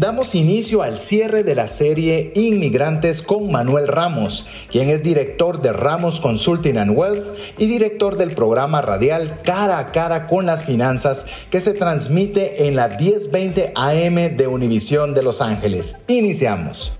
Damos inicio al cierre de la serie Inmigrantes con Manuel Ramos, quien es director de Ramos Consulting and Wealth y director del programa radial Cara a Cara con las Finanzas que se transmite en la 1020 AM de Univisión de Los Ángeles. Iniciamos.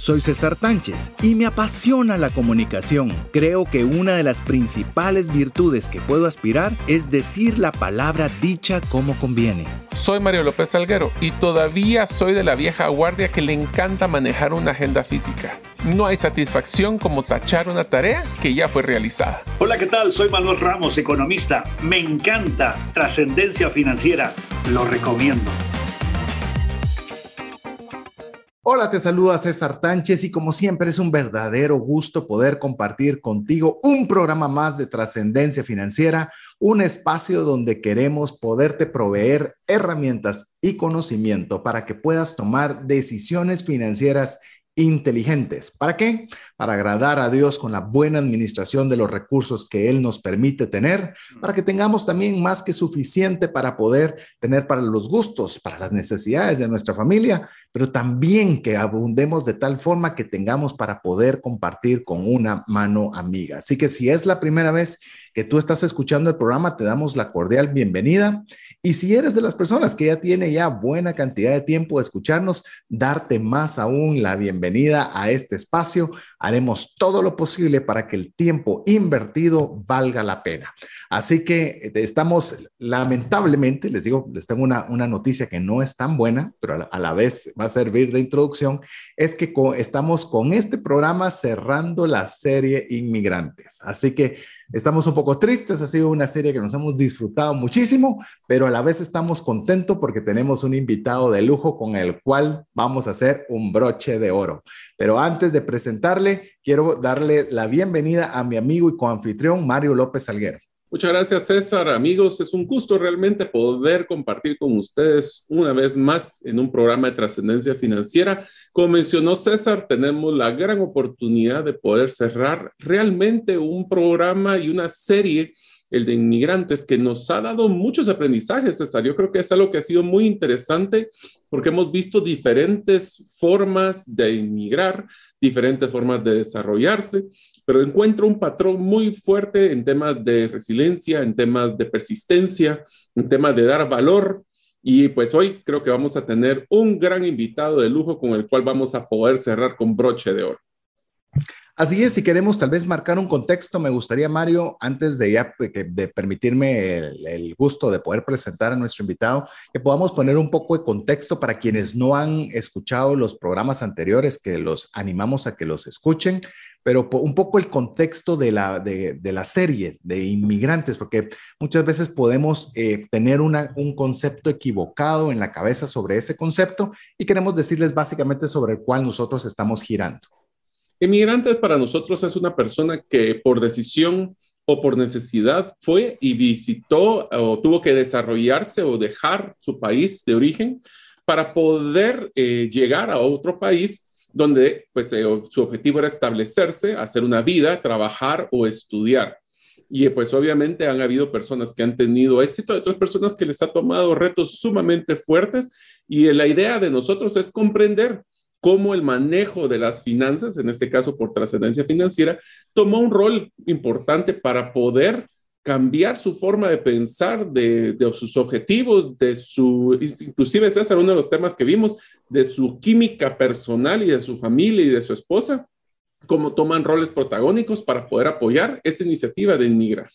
Soy César Tánchez y me apasiona la comunicación. Creo que una de las principales virtudes que puedo aspirar es decir la palabra dicha como conviene. Soy Mario López Salguero y todavía soy de la vieja guardia que le encanta manejar una agenda física. No hay satisfacción como tachar una tarea que ya fue realizada. Hola, ¿qué tal? Soy Manuel Ramos, economista. Me encanta trascendencia financiera. Lo recomiendo. Hola, te saluda César Tánchez y como siempre es un verdadero gusto poder compartir contigo un programa más de trascendencia financiera, un espacio donde queremos poderte proveer herramientas y conocimiento para que puedas tomar decisiones financieras inteligentes. ¿Para qué? Para agradar a Dios con la buena administración de los recursos que Él nos permite tener, para que tengamos también más que suficiente para poder tener para los gustos, para las necesidades de nuestra familia, pero también que abundemos de tal forma que tengamos para poder compartir con una mano amiga. Así que si es la primera vez que tú estás escuchando el programa, te damos la cordial bienvenida. Y si eres de las personas que ya tiene ya buena cantidad de tiempo de escucharnos, darte más aún la bienvenida a este espacio. Haremos todo lo posible para que el tiempo invertido valga la pena. Así que eh, estamos, lamentablemente, les digo, les tengo una, una noticia que no es tan buena, pero a la, vez va a servir de introducción, es que estamos con este programa cerrando la serie Inmigrantes. Así que estamos un poco tristes, ha sido una serie que nos hemos disfrutado muchísimo, pero a la vez estamos contentos porque tenemos un invitado de lujo con el cual vamos a hacer un broche de oro. Pero antes de presentarle, quiero darle la bienvenida a mi amigo y coanfitrión Mario López Salguero. Muchas gracias, César. Amigos, es un gusto realmente poder compartir con ustedes una vez más en un programa de trascendencia financiera. Como mencionó César, tenemos la gran oportunidad de poder cerrar realmente un programa y una serie el de inmigrantes, que nos ha dado muchos aprendizajes, César. Yo creo que es algo que ha sido muy interesante porque hemos visto diferentes formas de inmigrar, diferentes formas de desarrollarse, pero encuentro un patrón muy fuerte en temas de resiliencia, en temas de persistencia, en temas de dar valor. Y pues hoy creo que vamos a tener un gran invitado de lujo con el cual vamos a poder cerrar con broche de oro. Así es, si queremos tal vez marcar un contexto, me gustaría, Mario, antes de ya de permitirme el, gusto de poder presentar a nuestro invitado, que podamos poner un poco de contexto para quienes no han escuchado los programas anteriores, que los animamos a que los escuchen, pero un poco el contexto de la, de, la serie de inmigrantes, porque muchas veces podemos eh, tener un concepto equivocado en la cabeza sobre ese concepto y queremos decirles básicamente sobre el cual nosotros estamos girando. Inmigrante para nosotros es una persona que por decisión o por necesidad fue y visitó o tuvo que desarrollarse o dejar su país de origen para poder eh, llegar a otro país donde pues, eh, su objetivo era establecerse, hacer una vida, trabajar o estudiar. Y pues obviamente han habido personas que han tenido éxito, otras personas que les ha tomado retos sumamente fuertes y la idea de nosotros es comprender cómo el manejo de las finanzas, en este caso por trascendencia financiera, tomó un rol importante para poder cambiar su forma de pensar, de, sus objetivos, de su, inclusive César, uno de los temas que vimos, de su química personal y de su familia y de su esposa, cómo toman roles protagónicos para poder apoyar esta iniciativa de inmigrar.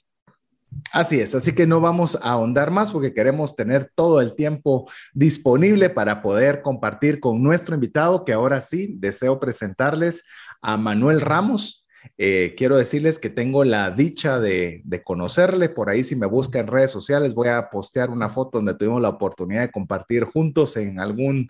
Así es, así que no vamos a ahondar más porque queremos tener todo el tiempo disponible para poder compartir con nuestro invitado, que ahora sí deseo presentarles a Manuel Ramos. Eh, quiero decirles que tengo la dicha de, conocerle. Por ahí, si me busca en redes sociales, voy a postear una foto donde tuvimos la oportunidad de compartir juntos en algún,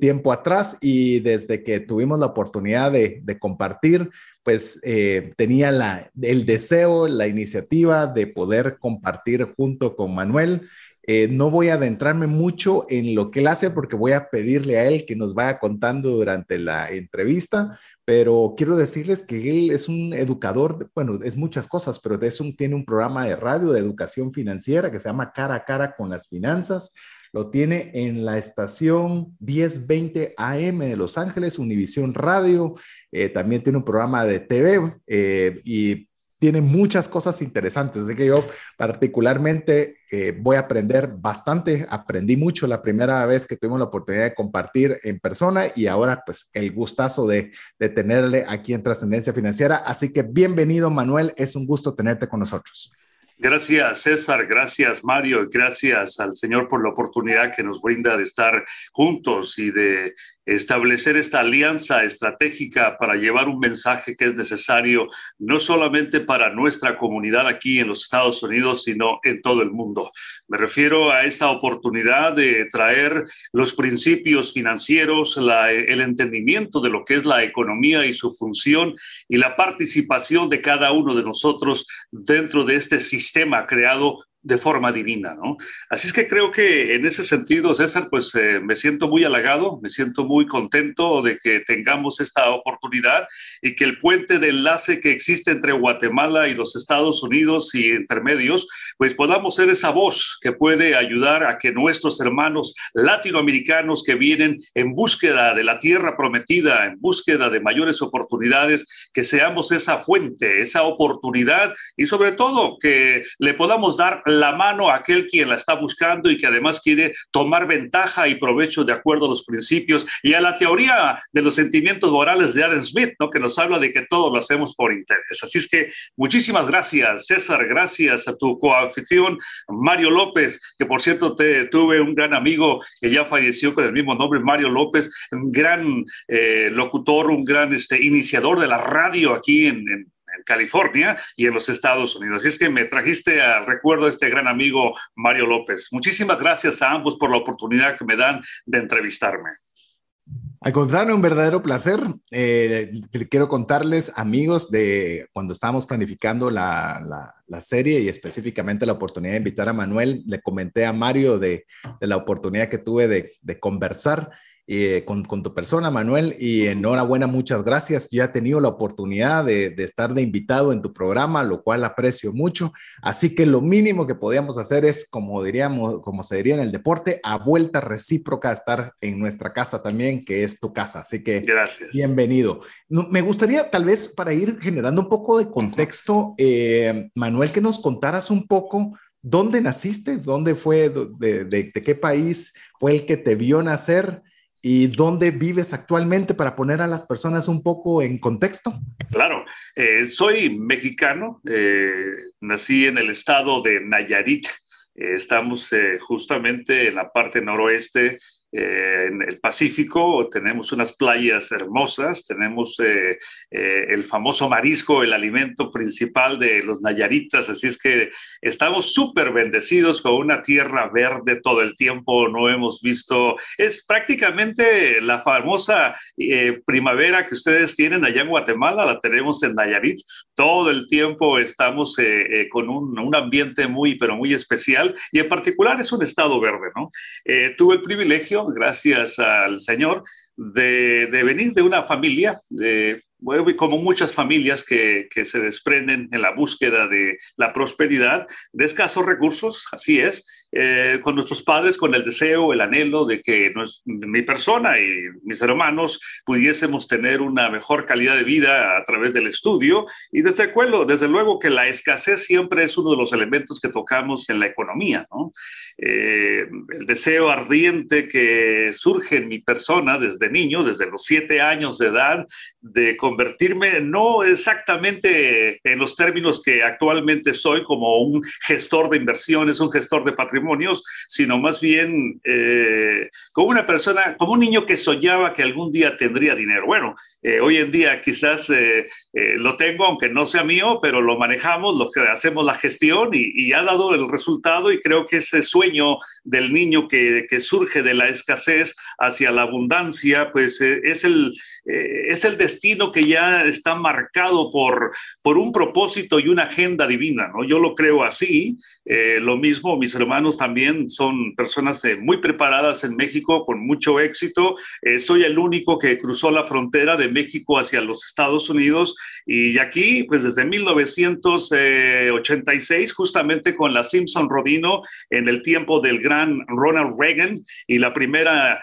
tiempo atrás. Y desde que tuvimos la oportunidad de, de compartir, pues eh, tenía el deseo, la iniciativa de poder compartir junto con Manuel. Eh, no voy a adentrarme mucho en lo que él hace porque voy a pedirle a él que nos vaya contando durante la entrevista, pero quiero decirles que él es un educador, bueno, es muchas cosas, pero es un, tiene un programa de radio de educación financiera que se llama Cara a Cara con las Finanzas. Lo tiene en la estación 1020 AM de Los Ángeles, Univisión Radio. Eh, también tiene un programa de TV eh, y tiene muchas cosas interesantes. Así que yo particularmente eh, voy a aprender bastante. Aprendí mucho la primera vez que tuvimos la oportunidad de compartir en persona y ahora pues el gustazo de, de tenerle aquí en Trascendencia Financiera. Así que bienvenido Manuel, es un gusto tenerte con nosotros. Gracias, César. Gracias, Mario. Gracias al Señor por la oportunidad que nos brinda de estar juntos y de establecer esta alianza estratégica para llevar un mensaje que es necesario no solamente para nuestra comunidad aquí en los Estados Unidos, sino en todo el mundo. Me refiero a esta oportunidad de traer los principios financieros, el entendimiento de lo que es la economía y su función y la participación de cada uno de nosotros dentro de este sistema creado de forma divina, ¿no? Así es que creo que en ese sentido, César, pues eh, me siento muy halagado, me siento muy contento de que tengamos esta oportunidad y que el puente de enlace que existe entre Guatemala y los Estados Unidos y intermedios, pues podamos ser esa voz que puede ayudar a que nuestros hermanos latinoamericanos que vienen en búsqueda de la tierra prometida, en búsqueda de mayores oportunidades, que seamos esa fuente, esa oportunidad y sobre todo que le podamos dar la mano a aquel quien la está buscando y que además quiere tomar ventaja y provecho de acuerdo a los principios y a la teoría de los sentimientos morales de Adam Smith, ¿no? que nos habla de que todo lo hacemos por interés. Así es que muchísimas gracias, César, gracias a tu coanfitrión Mario López, que por cierto te, tuve un gran amigo que ya falleció con el mismo nombre, Mario López, un gran eh, locutor, un gran este, iniciador de la radio aquí en, en en California y en los Estados Unidos. Así es que me trajiste al recuerdo a este gran amigo Mario López. Muchísimas gracias a ambos por la oportunidad que me dan de entrevistarme. Al contrario, un verdadero placer. Eh, quiero contarles, amigos, de cuando estábamos planificando la, la, serie y específicamente la oportunidad de invitar a Manuel, le comenté a Mario de, de la oportunidad que tuve de, de conversar eh, con, tu persona, Manuel, y enhorabuena, muchas gracias. Ya he tenido la oportunidad de, estar de invitado en tu programa, lo cual aprecio mucho. Así que lo mínimo que podíamos hacer es, como diríamos, como se diría en el deporte, a vuelta recíproca, estar en nuestra casa también, que es tu casa. Así que gracias. bienvenido. me gustaría tal vez para ir generando un poco de contexto, eh, Manuel, que nos contaras un poco. ¿Dónde naciste? ¿Dónde fue? De, de qué país fue el que te vio nacer? Y dónde vives actualmente para poner a las personas un poco en contexto. Claro, eh, soy mexicano, eh, nací en el estado de Nayarit, eh, estamos justamente en la parte noroeste eh, en el Pacífico tenemos unas playas hermosas, tenemos eh, eh, el famoso marisco, el alimento principal de los nayaritas, así es que estamos súper bendecidos con una tierra verde todo el tiempo, no hemos visto, es prácticamente la famosa primavera que ustedes tienen allá en Guatemala, la tenemos en Nayarit, todo el tiempo estamos con un, un, ambiente muy, pero muy especial y en particular es un estado verde, ¿no? tuve el privilegio gracias al Señor, de, venir de una familia, como muchas familias que, se desprenden en la búsqueda de la prosperidad, de escasos recursos, así es, eh, con nuestros padres, con el deseo, el anhelo de que mi persona y mis hermanos pudiésemos tener una mejor calidad de vida a través del estudio. Y desde, luego, desde luego que la escasez siempre es uno de los elementos que tocamos en la economía. ¿no? Eh, el deseo ardiente que surge en mi persona desde niño, desde los siete años de edad, de convertirme no exactamente en los términos que actualmente soy como un gestor de inversiones, un gestor de sino más bien eh, como una persona, como un niño que soñaba que algún día tendría dinero. Bueno, eh, hoy en día quizás eh, lo tengo, aunque no sea mío, pero lo manejamos, lo que hacemos la gestión y, ha dado el resultado y creo que ese sueño del niño que, que surge de la escasez hacia la abundancia, pues es, el, es el destino que ya está marcado por, por un propósito y una agenda divina, ¿no? Yo lo creo así. Lo mismo, mis hermanos también son personas eh, muy preparadas en México, con mucho éxito. Eh, soy el único que cruzó la frontera de México hacia los Estados Unidos y aquí, pues desde 1986, justamente con la Simpson Rodino, en el tiempo del gran Ronald Reagan y la primera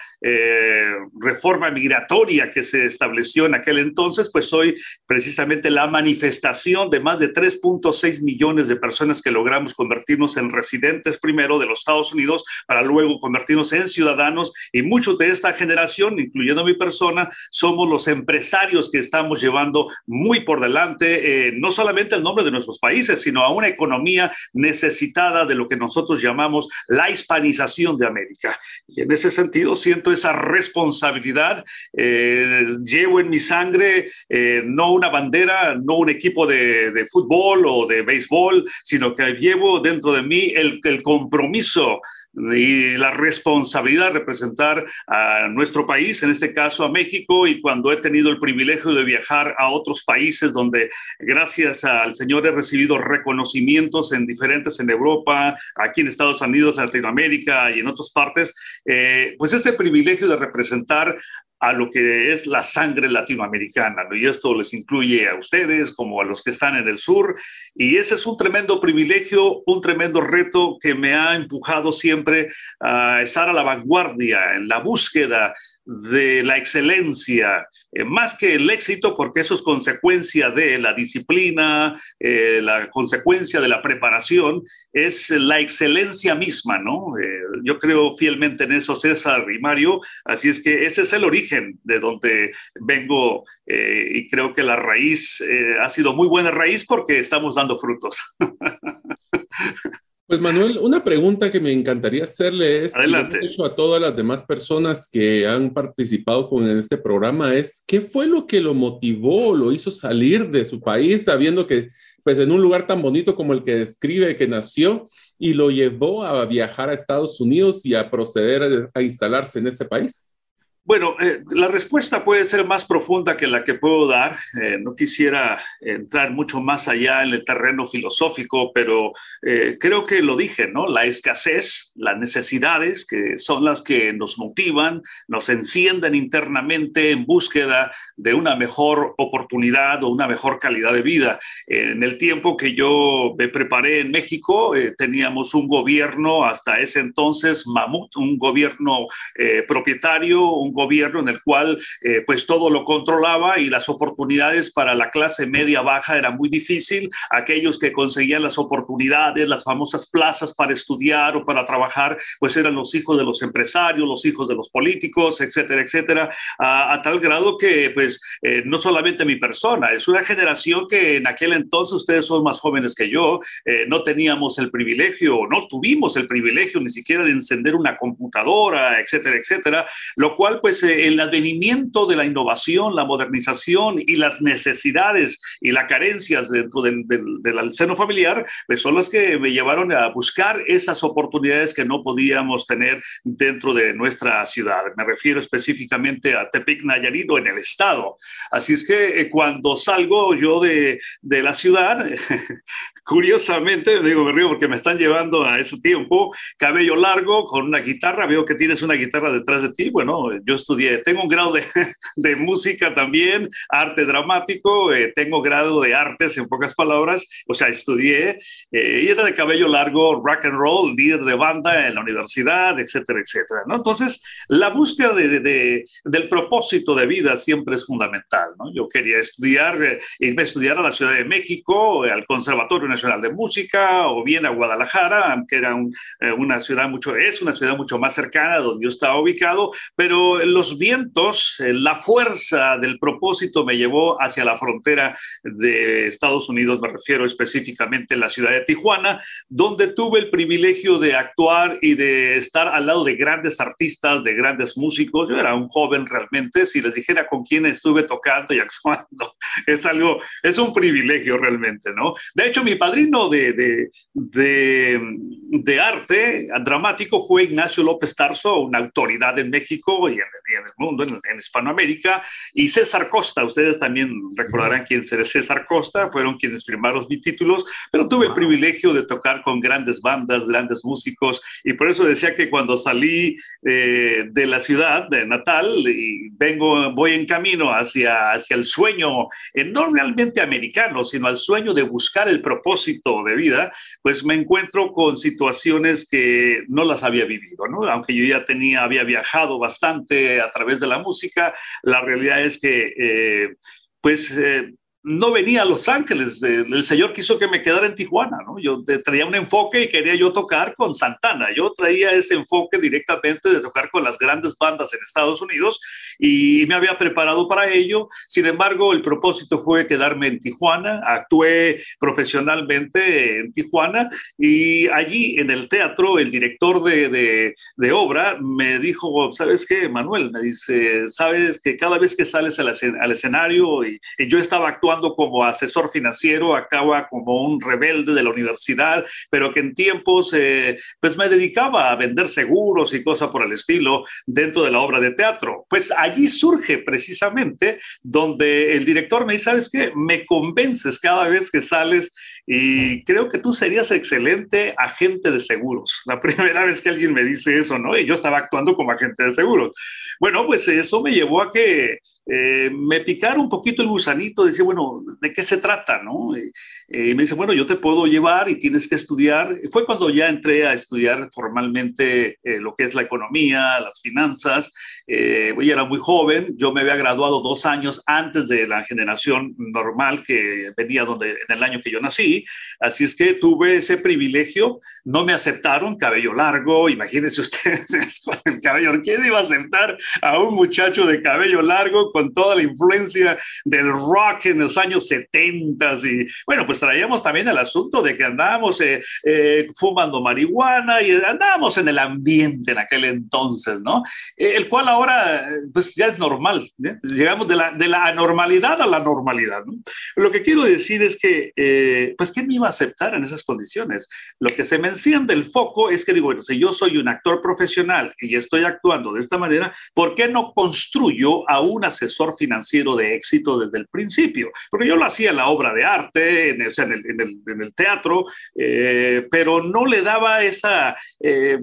reforma migratoria que se estableció en aquel entonces, pues soy precisamente la manifestación de más de 3.6 millones de personas que logramos convertir en residentes primero de los Estados Unidos para luego convertirnos en ciudadanos y muchos de esta generación, incluyendo mi persona, somos los empresarios que estamos llevando muy por delante eh, no solamente el nombre de nuestros países, sino a una economía necesitada de lo que nosotros llamamos la hispanización de América. Y en ese sentido siento esa responsabilidad, eh, llevo en mi sangre eh, no una bandera, no un equipo de, de fútbol o de béisbol, sino que llevo dentro de mí el, el compromiso y la responsabilidad de representar a nuestro país, en este caso a México, y cuando he tenido el privilegio de viajar a otros países donde gracias al Señor he recibido reconocimientos en diferentes en Europa, aquí en Estados Unidos, Latinoamérica y en otras partes, eh, pues ese privilegio de representar a lo que es la sangre latinoamericana, ¿no? y esto les incluye a ustedes como a los que están en el sur, y ese es un tremendo privilegio, un tremendo reto que me ha empujado siempre a estar a la vanguardia en la búsqueda de la excelencia, eh, más que el éxito, porque eso es consecuencia de la disciplina, eh, la consecuencia de la preparación, es la excelencia misma, ¿no? Eh, yo creo fielmente en eso, César y Mario, así es que ese es el origen de donde vengo y creo que la raíz ha sido muy buena raíz porque estamos dando frutos. Pues Manuel, una pregunta que me encantaría hacerle es, Adelante. hecho a todas las demás personas que han participado con en este programa es, ¿qué fue lo que lo motivó, lo hizo salir de su país sabiendo que pues en un lugar tan bonito como el que describe que nació y lo llevó a viajar a Estados Unidos y a proceder a, a instalarse en ese país? Bueno, eh, la respuesta puede ser más profunda que la que puedo dar. Eh, no quisiera entrar mucho más allá en el terreno filosófico, pero eh, creo que lo dije, ¿no? La escasez, las necesidades, que son las que nos motivan, nos encienden internamente en búsqueda de una mejor oportunidad o una mejor calidad de vida. En el tiempo que yo me preparé en México, teníamos un gobierno hasta ese entonces, mamut, un gobierno propietario, un gobierno en el cual eh, pues todo lo controlaba y las oportunidades para la clase media baja era muy difícil. Aquellos que conseguían las oportunidades, las famosas plazas para estudiar o para trabajar, pues eran los hijos de los empresarios, los hijos de los políticos, etcétera, etcétera, a, tal grado que pues eh, no solamente mi persona, es una generación que en aquel entonces, ustedes son más jóvenes que yo, eh, no teníamos el privilegio, no tuvimos el privilegio ni siquiera de encender una computadora, etcétera, etcétera, lo cual pues eh, el advenimiento de la innovación, la modernización y las necesidades y las carencias dentro del, seno familiar, pues son las que me llevaron a buscar esas oportunidades que no podíamos tener dentro de nuestra ciudad. Me refiero específicamente a Tepic Nayarit en el estado. Así es que eh, cuando salgo yo de, de la ciudad, curiosamente, digo, me río porque me están llevando a ese tiempo, cabello largo, con una guitarra, veo que tienes una guitarra detrás de ti, bueno, yo estudié, tengo un grado de, de música también, arte dramático, eh, tengo grado de artes, en pocas palabras, o sea, estudié, eh, y era de cabello largo, rock and roll, líder de banda en la universidad, etcétera, etcétera, ¿no? Entonces, la búsqueda de, de, del propósito de vida siempre es fundamental, ¿no? Yo quería estudiar, eh, irme a estudiar a la Ciudad de México, al Conservatorio Nacional de Música, o bien a Guadalajara, que era un, una ciudad mucho, es una ciudad mucho más cercana donde yo estaba ubicado, pero los vientos, eh, la fuerza del propósito me llevó hacia la frontera de Estados Unidos, me refiero específicamente a la ciudad de Tijuana, donde tuve el privilegio de actuar y de estar al lado de grandes artistas, de grandes músicos. Yo era un joven realmente, si les dijera con quién estuve tocando y actuando, es algo, es un privilegio realmente, ¿no? De hecho, mi padrino de, de, de, de arte dramático fue Ignacio López Tarso, una autoridad en México y en en el mundo, en, en, Hispanoamérica, y César Costa, ustedes también recordarán quién es César Costa, fueron quienes firmaron mis títulos, pero tuve el privilegio de tocar con grandes bandas, grandes músicos, y por eso decía que cuando salí eh, de la ciudad de natal y vengo, voy en camino hacia, hacia el sueño, eh, no realmente americano, sino al sueño de buscar el propósito de vida, pues me encuentro con situaciones que no las había vivido, ¿no? Aunque yo ya tenía, había viajado bastante a través de la música, la realidad es que, eh, pues, eh, no venía a Los Ángeles. El señor quiso que me quedara en Tijuana, ¿no? Yo traía un enfoque y quería yo tocar con Santana. Yo traía ese enfoque directamente de tocar con las grandes bandas en Estados Unidos y me había preparado para ello. Sin embargo, el propósito fue quedarme en Tijuana. Actué profesionalmente en Tijuana y allí en el teatro el director de, de, obra me dijo, ¿sabes qué, Manuel? Me dice, ¿sabes que cada vez que sales al, escenario y yo estaba actuando como asesor financiero, acaba como un rebelde de la universidad, pero que en tiempos eh, pues me dedicaba a vender seguros y cosas por el estilo dentro de la obra de teatro. Pues allí surge precisamente donde el director me dice, ¿sabes qué? Me convences cada vez que sales y creo que tú serías excelente agente de seguros. La primera vez que alguien me dice eso, ¿no? Y yo estaba actuando como agente de seguros. Bueno, pues eso me llevó a que eh, me picara un poquito el gusanito, decía, bueno, ¿de qué se trata, no? Y, me dice, bueno, yo te puedo llevar y tienes que estudiar. Fue cuando ya entré a estudiar formalmente eh, lo que es la economía, las finanzas. Eh, yo era muy joven, yo me había graduado dos años antes de la generación normal que venía donde, en el año que yo nací así es que tuve ese privilegio, no me aceptaron, cabello largo, imagínense ustedes con el cabello, ¿quién iba a aceptar a un muchacho de cabello largo con toda la influencia del rock en los años 70? Y bueno, pues traíamos también el asunto de que andábamos eh, eh, fumando marihuana y andábamos en el ambiente en aquel entonces, ¿no? Eh, el cual ahora, pues ya es normal, llegamos de la, de la anormalidad a la normalidad, ¿no? Lo que quiero decir es que pues ¿quién me iba a aceptar en esas condiciones? Lo que se me enciende el foco es que digo, bueno, si yo soy un actor profesional y estoy actuando de esta manera, ¿por qué no construyo a un asesor financiero de éxito desde el principio? Porque yo lo hacía en la obra de arte, en el, teatro, eh, pero no le daba esa, eh,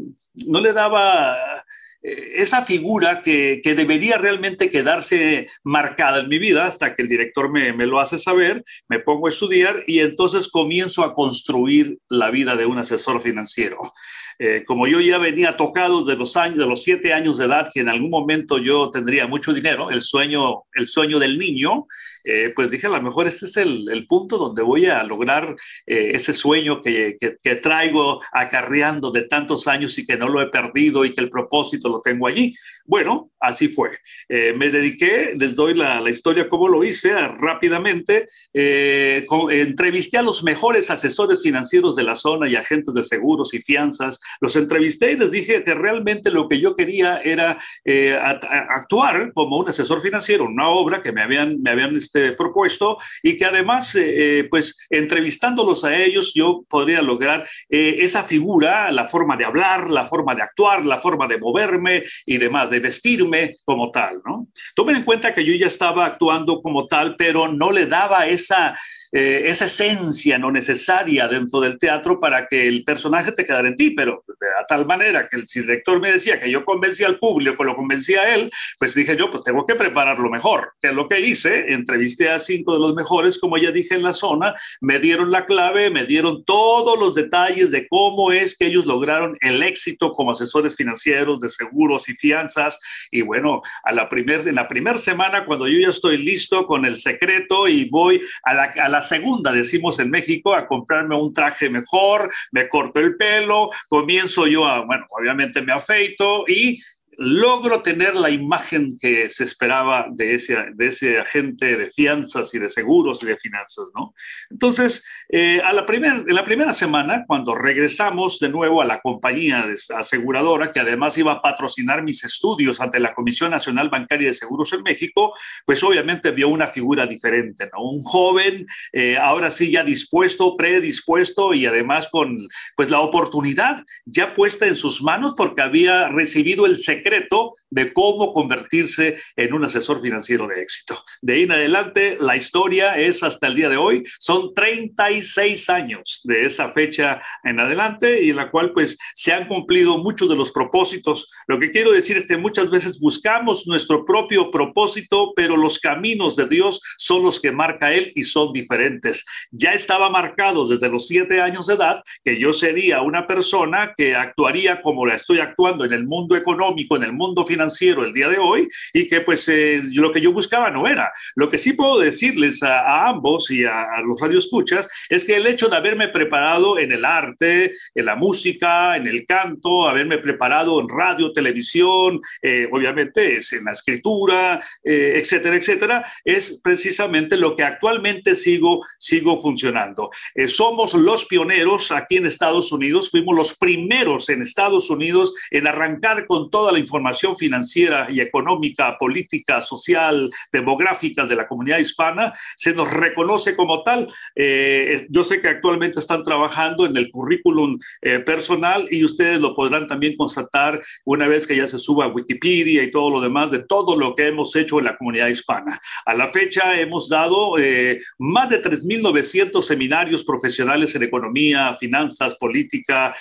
no le daba esa figura que, que, debería realmente quedarse marcada en mi vida hasta que el director me, me, lo hace saber, me pongo a estudiar y entonces comienzo a construir la vida de un asesor financiero. Eh, como yo ya venía tocado de los años, de los siete años de edad, que en algún momento yo tendría mucho dinero, el sueño, el sueño del niño, eh, pues dije, a lo mejor este es el, punto donde voy a lograr eh, ese sueño que, traigo acarreando de tantos años y que no lo he perdido y que el propósito lo tengo allí. Bueno, así fue. me dediqué, les doy la, historia como lo hice rápidamente, entrevisté a los mejores asesores financieros de la zona y agentes de seguros y fianzas los entrevisté y les dije que realmente lo que yo quería era eh, actuar como un asesor financiero, una obra que me habían, me habían este, propuesto y que además, eh, eh, pues entrevistándolos a ellos, yo podría lograr esa figura, la forma de hablar, la forma de actuar, la forma de moverme y demás, de vestirme como tal, ¿no? Tomen en cuenta que yo ya estaba actuando como tal, pero no le daba esa eh, esa esencia no necesaria dentro del teatro para que el personaje te quedara en ti, pero de tal manera que el director me decía que yo convencía al público, lo convencía a él, pues dije yo, pues tengo que prepararlo mejor, que es lo que hice, entrevisté a cinco de los mejores, como ya dije en la zona, me dieron la clave, me dieron todos los detalles de cómo es que ellos lograron el éxito como asesores financieros de seguros y fianzas, y bueno, a la primer, en la primera semana, cuando yo ya estoy listo con el secreto y voy a la, a la segunda, decimos en México, a comprarme un traje mejor, me corto el pelo, comienzo yo a, bueno, obviamente me afeito y logro tener la imagen que se esperaba de ese, de ese agente de fianzas y de seguros y de finanzas, ¿no? Entonces, eh, a la primer, en la primera semana, cuando regresamos de nuevo a la compañía aseguradora, que además iba a patrocinar mis estudios ante la Comisión Nacional Bancaria de Seguros en México, pues obviamente vio una figura diferente, ¿no? Un joven, eh, ahora sí ya dispuesto, predispuesto y además con, pues, la oportunidad ya puesta en sus manos porque había recibido el secreto secreto de cómo convertirse en un asesor financiero de éxito. De ahí en adelante, la historia es hasta el día de hoy. Son 36 años de esa fecha en adelante y en la cual pues se han cumplido muchos de los propósitos. Lo que quiero decir es que muchas veces buscamos nuestro propio propósito, pero los caminos de Dios son los que marca Él y son diferentes. Ya estaba marcado desde los siete años de edad que yo sería una persona que actuaría como la estoy actuando en el mundo económico, en el mundo financiero el día de hoy y que pues eh, lo que yo buscaba no era. Lo que sí puedo decirles a, ambos y a, a los radioescuchas es que el hecho de haberme preparado en el arte, en la música, en el canto, haberme preparado en radio, televisión, eh, obviamente es en la escritura, eh, etcétera, etcétera, es precisamente lo que actualmente sigo, sigo funcionando. somos los pioneros aquí en Estados Unidos, fuimos los primeros en Estados Unidos en arrancar con toda la información financiera y económica, política, social, demográfica de la comunidad hispana, se nos reconoce como tal. Eh, yo sé que actualmente están trabajando en el currículum eh, personal y ustedes lo podrán también constatar una vez que ya se suba a Wikipedia y todo lo demás de todo lo que hemos hecho en la comunidad hispana. A la fecha hemos dado eh, más de 3.900 seminarios profesionales en economía, finanzas, política,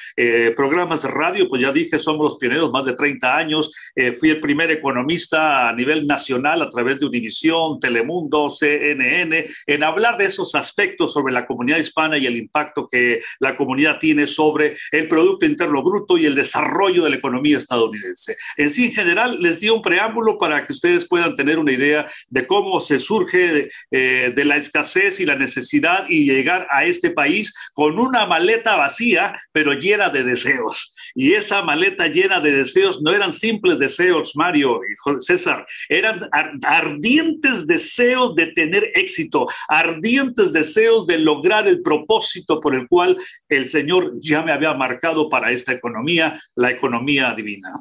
programas de radio, pues ya dije, somos los pioneros, más de 30 años. Fui el primer economista a nivel nacional a través de Univisión, Telemundo, CNN, en hablar de esos aspectos sobre la comunidad hispana y el impacto que la comunidad tiene sobre el Producto Interno Bruto y el desarrollo de la economía estadounidense. En sí, en general, les di un preámbulo para que ustedes puedan tener una idea de cómo se surge eh, de la escasez y la necesidad y llegar a este país con una maleta vacía, pero llena de deseos. Y esa maleta llena de deseos no eran simples deseos, Mario y César, eran ardientes deseos de tener éxito, ardientes deseos de lograr el propósito por el cual el Señor ya me había marcado para esta economía, la economía divina.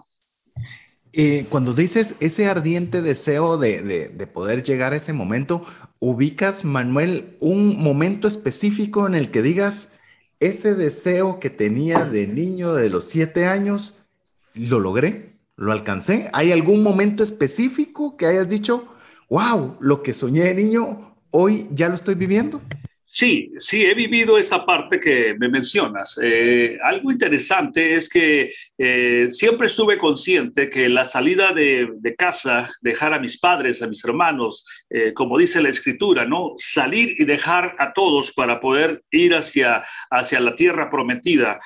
Eh, cuando dices ese ardiente deseo de, de, poder llegar a ese momento, ubicas, Manuel, un momento específico en el que digas, ese deseo que tenía de niño de los siete años, lo logré, lo alcancé. ¿Hay algún momento específico que hayas dicho, wow, lo que soñé de niño, hoy ya lo estoy viviendo? Sí, sí, he vivido esta parte que me mencionas. Eh, algo interesante es que eh, siempre estuve consciente que la salida de, casa, dejar a mis padres, a mis hermanos, eh, como dice la escritura, ¿no? Salir y dejar a todos para poder ir hacia, hacia la tierra prometida,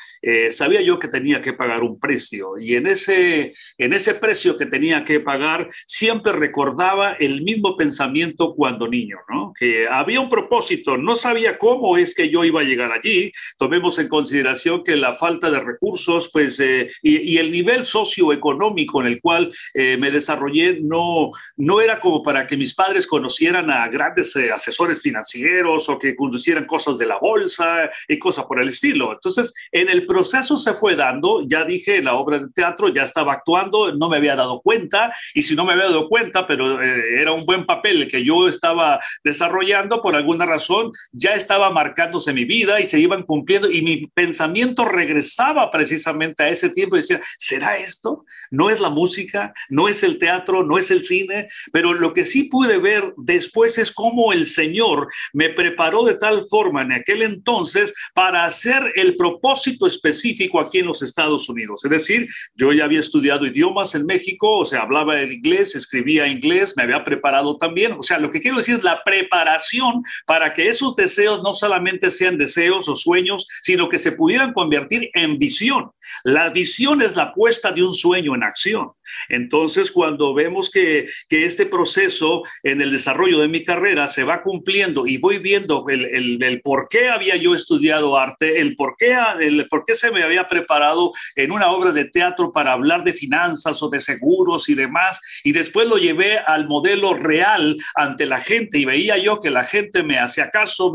sabía yo que tenía que pagar un precio. Y en ese, en ese precio que tenía que pagar, siempre recordaba el mismo pensamiento cuando niño, ¿no? Que había un propósito, no sabía cómo es que yo iba a llegar allí. Tomemos en consideración que la falta de recursos, pues, eh, y, el nivel socioeconómico en el cual eh, me desarrollé no, no era como para que mis padres conocieran a grandes eh, asesores financieros o que conocieran cosas de la bolsa y cosas por el estilo. Entonces, en el proceso se fue dando, ya dije, la obra de teatro ya estaba actuando, no me había dado cuenta, y si no me había dado cuenta, pero era un buen papel que yo estaba desarrollando por alguna razón, ya estaba marcándose mi vida y se iban cumpliendo y mi pensamiento regresaba precisamente a ese tiempo y decía, ¿será esto? No es la música, no es el teatro, no es el cine, pero lo que sí pude ver después es cómo el Señor me preparó de tal forma en aquel entonces para hacer el propósito específico aquí en los Estados Unidos. Es decir, yo ya había estudiado idiomas en México, o sea, hablaba el inglés, escribía inglés, me había preparado también. O sea, lo que quiero decir es la preparación para que esos deseos no solamente sean deseos o sueños, sino que se pudieran convertir en visión. La visión es la puesta de un sueño en acción. Entonces, cuando vemos que, que este proceso en el desarrollo de mi carrera se va cumpliendo y voy viendo el, el, por qué había yo estudiado arte, el por, qué, el por qué se me había preparado en una obra de teatro para hablar de finanzas o de seguros y demás, y después lo llevé al modelo real ante la gente y veía yo que la gente me hacía caso,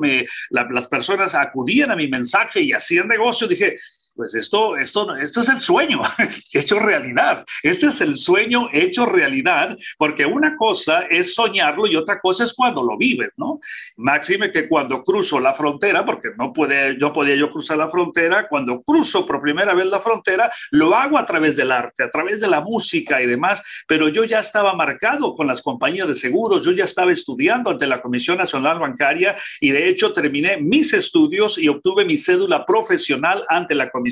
las personas acudían a mi mensaje y hacían negocio, dije, pues esto, esto, esto es el sueño hecho realidad. Este es el sueño hecho realidad, porque una cosa es soñarlo y otra cosa es cuando lo vives, ¿no? Máxime que cuando cruzo la frontera, porque no puede, yo podía yo cruzar la frontera, cuando cruzo por primera vez la frontera, lo hago a través del arte, a través de la música y demás, pero yo ya estaba marcado con las compañías de seguros, yo ya estaba estudiando ante la Comisión Nacional Bancaria y de hecho terminé mis estudios y obtuve mi cédula profesional ante la Comisión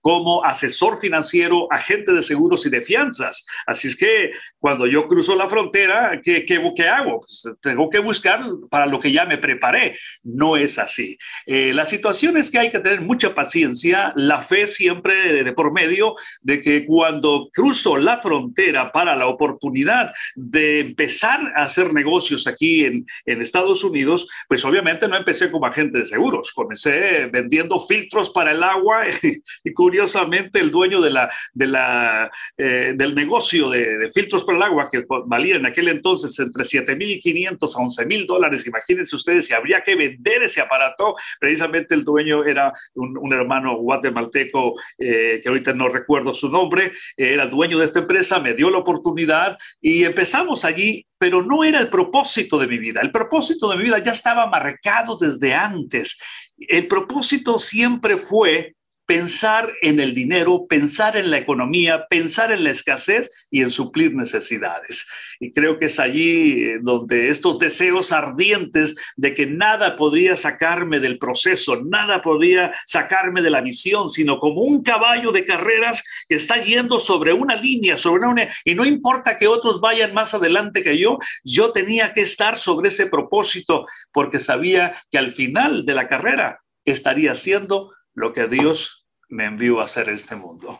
como asesor financiero, agente de seguros y de fianzas. Así es que cuando yo cruzo la frontera, ¿qué, qué, qué hago? Pues tengo que buscar para lo que ya me preparé. No es así. Eh, la situación es que hay que tener mucha paciencia, la fe siempre de, por medio de que cuando cruzo la frontera para la oportunidad de empezar a hacer negocios aquí en, en Estados Unidos, pues obviamente no empecé como agente de seguros, comencé vendiendo filtros para el agua y, curiosamente el dueño de la, de la, eh, del negocio de, de, filtros para el agua, que valía en aquel entonces entre 7.500 a 11.000 dólares, imagínense ustedes si habría que vender ese aparato, precisamente el dueño era un, un hermano guatemalteco eh, que ahorita no recuerdo su nombre, era dueño de esta empresa, me dio la oportunidad y empezamos allí pero no era el propósito de mi vida. El propósito de mi vida ya estaba marcado desde antes. El propósito siempre fue pensar en el dinero, pensar en la economía, pensar en la escasez y en suplir necesidades. Y creo que es allí eh, donde estos deseos ardientes de que nada podría sacarme del proceso, nada podría sacarme de la visión, sino como un caballo de carreras que está yendo sobre una línea, sobre una... Y no importa que otros vayan más adelante que yo, yo tenía que estar sobre ese propósito porque sabía que al final de la carrera estaría haciendo lo que Dios me envió a hacer en este mundo.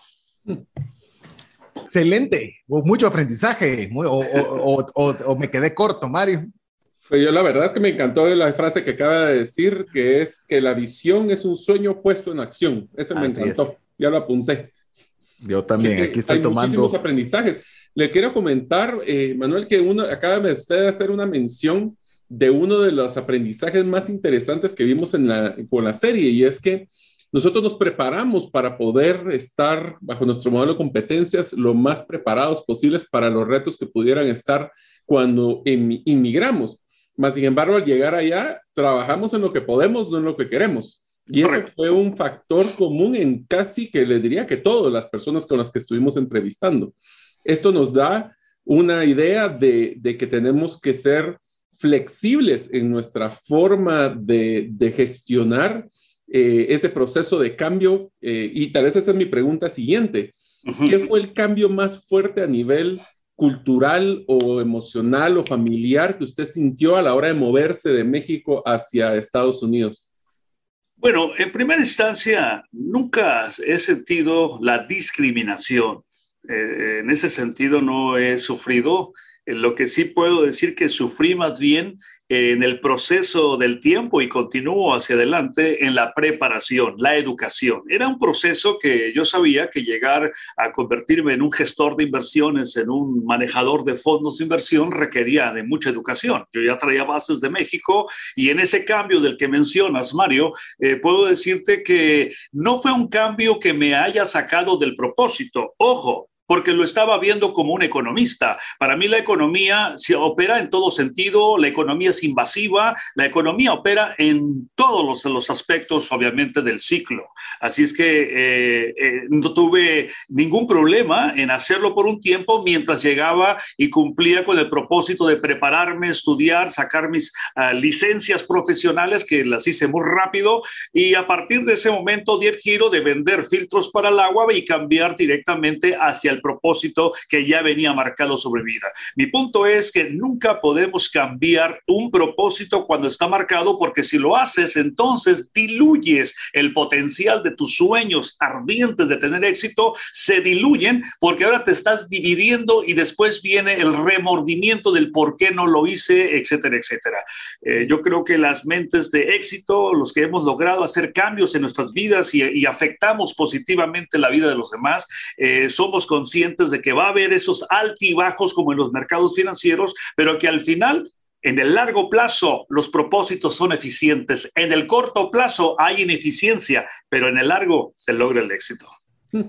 Excelente, mucho aprendizaje, o, me quedé corto, Mario. Pues yo la verdad es que me encantó la frase que acaba de decir, que es que la visión es un sueño puesto en acción. Ese me encantó, ya lo apunté. Yo también, aquí estoy hay tomando. Muchísimos aprendizajes. Le quiero comentar, eh, Manuel, que uno, acaba de usted hacer una mención de uno de los aprendizajes más interesantes que vimos en la, con la serie, y es que nosotros nos preparamos para poder estar bajo nuestro modelo de competencias lo más preparados posibles para los retos que pudieran estar cuando inmigramos. Más sin embargo, al llegar allá, trabajamos en lo que podemos, no en lo que queremos. Y eso fue un factor común en casi que le diría que todas las personas con las que estuvimos entrevistando. Esto nos da una idea de, de que tenemos que ser flexibles en nuestra forma de, de gestionar eh, ese proceso de cambio? Eh, y tal vez esa es mi pregunta siguiente. ¿Qué fue el cambio más fuerte a nivel cultural o emocional o familiar que usted sintió a la hora de moverse de México hacia Estados Unidos? Bueno, en primera instancia, nunca he sentido la discriminación. Eh, en ese sentido, no he sufrido. lo que sí puedo decir que sufrí más bien en el proceso del tiempo y continúo hacia adelante en la preparación, la educación. Era un proceso que yo sabía que llegar a convertirme en un gestor de inversiones, en un manejador de fondos de inversión, requería de mucha educación. Yo ya traía bases de México y en ese cambio del que mencionas, Mario, eh, puedo decirte que no fue un cambio que me haya sacado del propósito. Ojo, porque lo estaba viendo como un economista. Para mí la economía se opera en todo sentido, la economía es invasiva, la economía opera en todos los, los aspectos, obviamente, del ciclo. Así es que eh, eh, no tuve ningún problema en hacerlo por un tiempo mientras llegaba y cumplía con el propósito de prepararme, estudiar, sacar mis uh, licencias profesionales, que las hice muy rápido, y a partir de ese momento di el giro de vender filtros para el agua y cambiar directamente hacia el propósito que ya venía marcado sobre vida. Mi punto es que nunca podemos cambiar un propósito cuando está marcado porque si lo haces, entonces diluyes el potencial de tus sueños ardientes de tener éxito, se diluyen porque ahora te estás dividiendo y después viene el remordimiento del por qué no lo hice, etcétera, etcétera. Eh, yo creo que las mentes de éxito, los que hemos logrado hacer cambios en nuestras vidas y, y afectamos positivamente la vida de los demás, eh, somos conscientes de que va a haber esos altibajos como en los mercados financieros, pero que al final En el largo plazo, los propósitos son eficientes. En el corto plazo hay ineficiencia, pero en el largo se logra el éxito.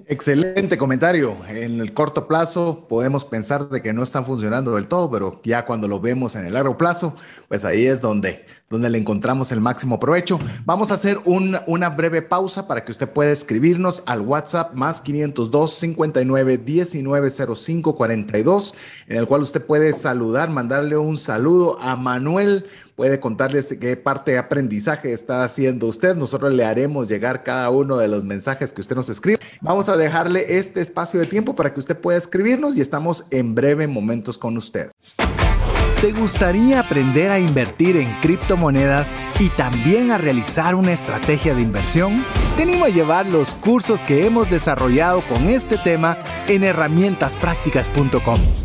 Excelente comentario. En el corto plazo podemos pensar de que no están funcionando del todo, pero ya cuando lo vemos en el largo plazo, pues ahí es donde, donde le encontramos el máximo provecho. Vamos a hacer una breve pausa para que usted pueda escribirnos al WhatsApp más 502 59 19 05 42, en el cual usted puede saludar, mandarle un saludo a Manuel puede contarles qué parte de aprendizaje está haciendo usted. Nosotros le haremos llegar cada uno de los mensajes que usted nos escribe. Vamos a dejarle este espacio de tiempo para que usted pueda escribirnos y estamos en breve momentos con usted. ¿Te gustaría aprender a invertir en criptomonedas y también a realizar una estrategia de inversión? Te animo a llevar los cursos que hemos desarrollado con este tema en herramientasprácticas.com.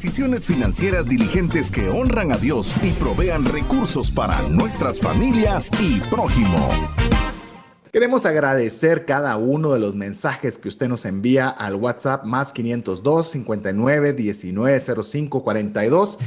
Decisiones financieras diligentes que honran a Dios y provean recursos para nuestras familias y prójimo. Queremos agradecer cada uno de los mensajes que usted nos envía al WhatsApp más 502 59 19 05 42.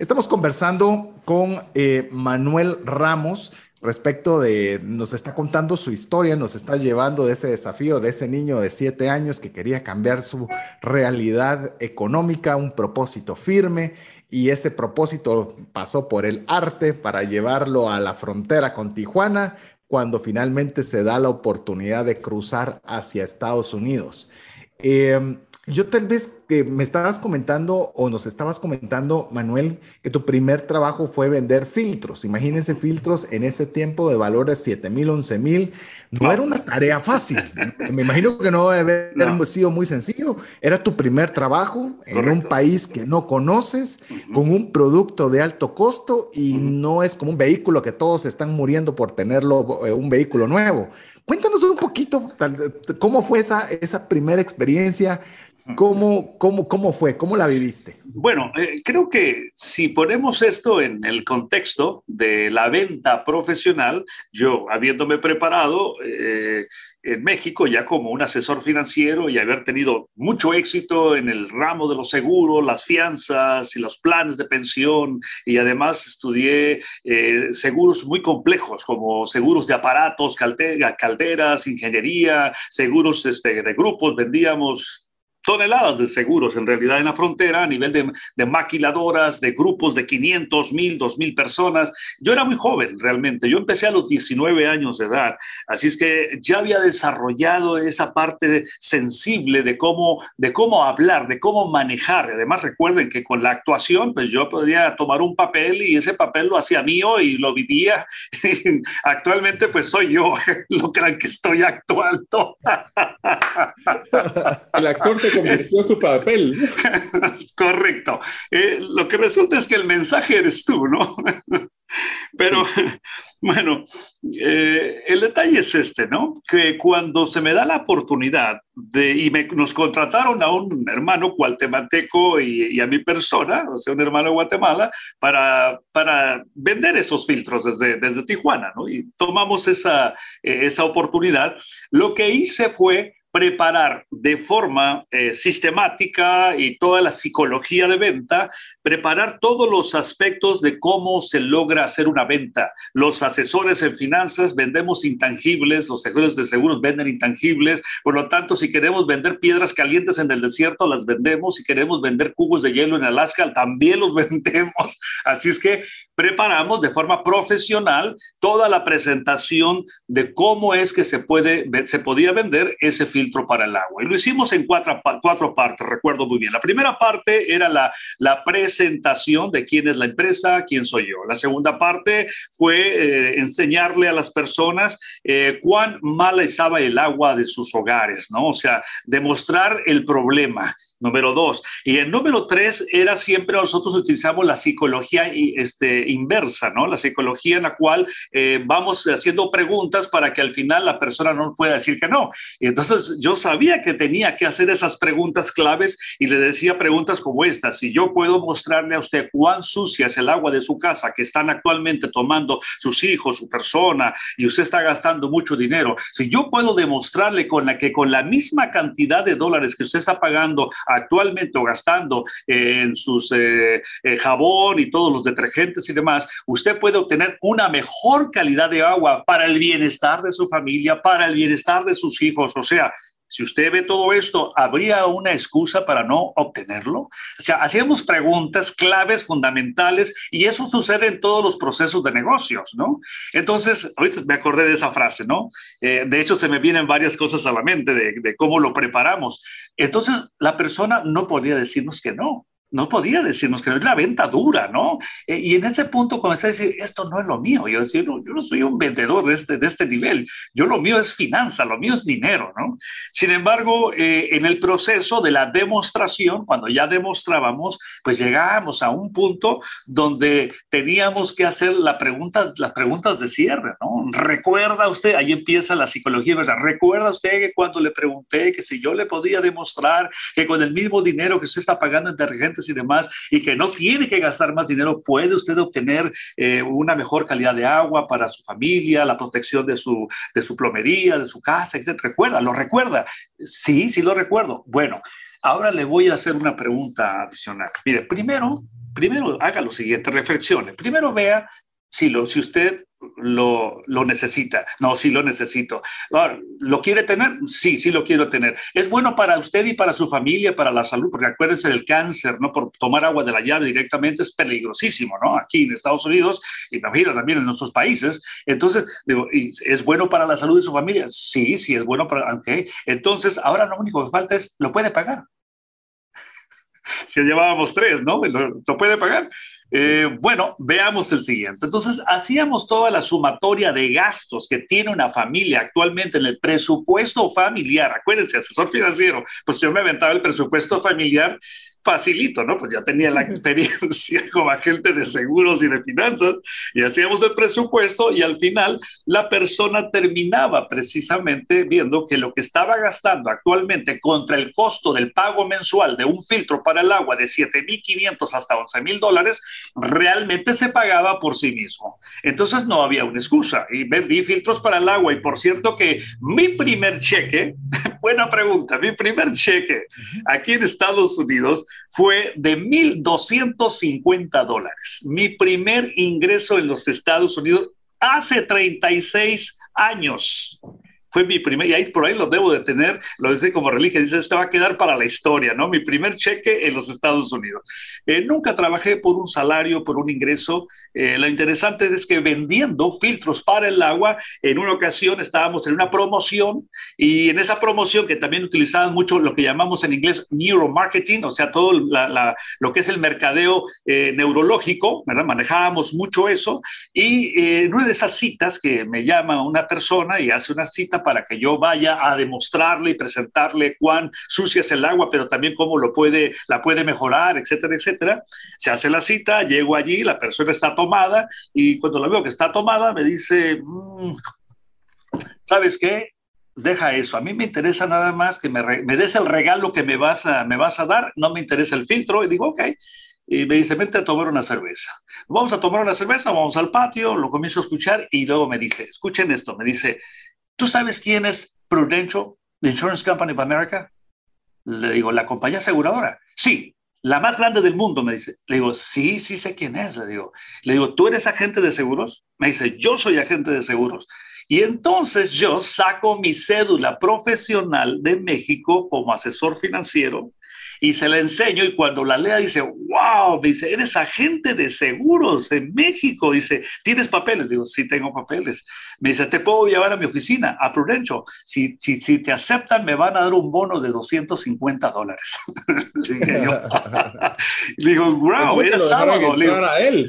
Estamos conversando con eh, Manuel Ramos respecto de, nos está contando su historia, nos está llevando de ese desafío de ese niño de siete años que quería cambiar su realidad económica, un propósito firme, y ese propósito pasó por el arte para llevarlo a la frontera con Tijuana, cuando finalmente se da la oportunidad de cruzar hacia Estados Unidos. Eh, yo tal vez que me estabas comentando o nos estabas comentando, Manuel, que tu primer trabajo fue vender filtros. Imagínense filtros en ese tiempo de valores 7 mil, 11 mil. No era una tarea fácil. Me imagino que no debe haber sido muy sencillo. Era tu primer trabajo en un país que no conoces, con un producto de alto costo y no es como un vehículo que todos están muriendo por tenerlo, eh, un vehículo nuevo. Cuéntanos un poquito cómo fue esa, esa primera experiencia, cómo, cómo, cómo fue, cómo la viviste. Bueno, eh, creo que si ponemos esto en el contexto de la venta profesional, yo habiéndome preparado eh, en México ya como un asesor financiero y haber tenido mucho éxito en el ramo de los seguros, las fianzas y los planes de pensión y además estudié eh, seguros muy complejos como seguros de aparatos, calderas, ingeniería, seguros este, de grupos, vendíamos toneladas de seguros en realidad en la frontera a nivel de, de, maquiladoras, de grupos de 500, 1000, 2000 personas. Yo era muy joven realmente, yo empecé a los 19 años de edad, así es que ya había desarrollado esa parte sensible de cómo, de cómo hablar, de cómo manejar. Además recuerden que con la actuación, pues yo podría tomar un papel y ese papel lo hacía mío y lo vivía. Actualmente pues soy yo, lo que estoy actuando. El actor se convirtió su papel. Correcto. Eh, lo que resulta es que el mensaje eres tú, ¿no? Pero bueno, eh, el detalle es este, ¿no? Que cuando se me da la oportunidad de, y me, nos contrataron a un hermano guatemalteco y, y, a mi persona, o sea, un hermano de Guatemala, para, para vender estos filtros desde, desde Tijuana, ¿no? Y tomamos esa, eh, esa oportunidad. Lo que hice fue preparar de forma eh, sistemática y toda la psicología de venta, preparar todos los aspectos de cómo se logra hacer una venta. Los asesores en finanzas vendemos intangibles, los asesores de seguros venden intangibles, por lo tanto, si queremos vender piedras calientes en el desierto, las vendemos, si queremos vender cubos de hielo en Alaska, también los vendemos. Así es que preparamos de forma profesional toda la presentación de cómo es que se puede se podía vender ese filtro filtro para el agua. Y lo hicimos en cuatro, cuatro partes, recuerdo muy bien. La primera parte era la, la presentación de quién es la empresa, quién soy yo. La segunda parte fue eh, enseñarle a las personas eh, cuán mal estaba el agua de sus hogares, ¿no? O sea, demostrar el problema número dos. Y el número tres era siempre nosotros utilizamos la psicología este, inversa, ¿no? La psicología en la cual eh, vamos haciendo preguntas para que al final la persona no pueda decir que no. Y entonces yo sabía que tenía que hacer esas preguntas claves y le decía preguntas como esta. Si yo puedo mostrarle a usted cuán sucia es el agua de su casa que están actualmente tomando sus hijos, su persona, y usted está gastando mucho dinero, si yo puedo demostrarle con la que con la misma cantidad de dólares que usted está pagando actualmente o gastando en sus eh, eh, jabón y todos los detergentes y demás, usted puede obtener una mejor calidad de agua para el bienestar de su familia, para el bienestar de sus hijos. O sea, si usted ve todo esto, ¿habría una excusa para no obtenerlo? O sea, hacíamos preguntas claves, fundamentales, y eso sucede en todos los procesos de negocios, ¿no? Entonces, ahorita me acordé de esa frase, ¿no? Eh, de hecho, se me vienen varias cosas a la mente de, de cómo lo preparamos. Entonces, la persona no podría decirnos que no no podía decirnos que es la venta dura, ¿no? Eh, y en ese punto comencé a decir, esto no es lo mío. Yo decía, no, yo no soy un vendedor de este, de este nivel. Yo lo mío es finanza, lo mío es dinero, ¿no? Sin embargo, eh, en el proceso de la demostración, cuando ya demostrábamos, pues llegábamos a un punto donde teníamos que hacer la preguntas, las preguntas de cierre, ¿no? Recuerda usted, ahí empieza la psicología, ¿verdad? Recuerda usted que cuando le pregunté que si yo le podía demostrar que con el mismo dinero que usted está pagando en detergentes y demás, y que no tiene que gastar más dinero, puede usted obtener eh, una mejor calidad de agua para su familia, la protección de su, de su plomería, de su casa, etc. ¿Recuerda? ¿Lo recuerda? Sí, sí lo recuerdo. Bueno, ahora le voy a hacer una pregunta adicional. Mire, primero, primero haga lo siguiente, reflexione. Primero vea si, lo, si usted lo, lo, necesita. No, sí lo necesito. ¿Lo quiere tener? Sí, sí lo quiero tener. Es bueno para usted y para su familia, para la salud, porque acuérdense del cáncer, ¿no? Por tomar agua de la llave directamente es peligrosísimo, ¿no? Aquí en Estados Unidos y imagino también en nuestros países. Entonces, digo, ¿es bueno para la salud de su familia? Sí, sí, es bueno para... Ok. Entonces, ahora lo único que falta es, ¿lo puede pagar? si llevábamos tres, ¿no? ¿Lo, puede pagar? Eh, bueno, veamos el siguiente. Entonces, hacíamos toda la sumatoria de gastos que tiene una familia actualmente en el presupuesto familiar. Acuérdense, asesor financiero, pues yo me aventaba el presupuesto familiar facilito, ¿no? Pues ya tenía la experiencia como agente de seguros y de finanzas y hacíamos el presupuesto y al final la persona terminaba precisamente viendo que lo que estaba gastando actualmente contra el costo del pago mensual de un filtro para el agua de 7.500 hasta 11.000 dólares realmente se pagaba por sí mismo. Entonces no había una excusa y vendí filtros para el agua y por cierto que mi primer cheque, buena pregunta, mi primer cheque aquí en Estados Unidos fue de 1.250 dólares. Mi primer ingreso en los Estados Unidos hace 36 años fue mi primer, y ahí por ahí lo debo de tener, lo dice como religión, dice, esto va a quedar para la historia, ¿no? Mi primer cheque en los Estados Unidos. Eh, nunca trabajé por un salario, por un ingreso. Eh, lo interesante es que vendiendo filtros para el agua, en una ocasión estábamos en una promoción y en esa promoción que también utilizaban mucho lo que llamamos en inglés neuromarketing, o sea, todo lo que es el mercadeo eh, neurológico, ¿verdad? Manejábamos mucho eso y en una de esas citas que me llama una persona y hace una cita para que yo vaya a demostrarle y presentarle cuán sucia es el agua, pero también cómo lo puede, la puede mejorar, etcétera, etcétera. Se hace la cita, llego allí, la persona está tomada y cuando la veo que está tomada me dice, mm, ¿sabes qué? Deja eso. A mí me interesa nada más que me, me des el regalo que me vas, a, me vas a dar, no me interesa el filtro. Y digo, ok y me dice, vente a tomar una cerveza. Vamos a tomar una cerveza, vamos al patio, lo comienzo a escuchar y luego me dice, escuchen esto, me dice, ¿Tú sabes quién es Prudential, the Insurance Company of America? Le digo, la compañía aseguradora. Sí, la más grande del mundo, me dice. Le digo, sí, sí sé quién es, le digo. Le digo, ¿tú eres agente de seguros? Me dice, yo soy agente de seguros. Y entonces yo saco mi cédula profesional de México como asesor financiero y se la enseño y cuando la lea dice, wow, me dice, eres agente de seguros en México. Dice, ¿tienes papeles? Digo, sí tengo papeles. Me dice, te puedo llevar a mi oficina, a Prudencio. Si, si, si te aceptan, me van a dar un bono de 250 dólares. Le digo, wow, era sábado. Le a él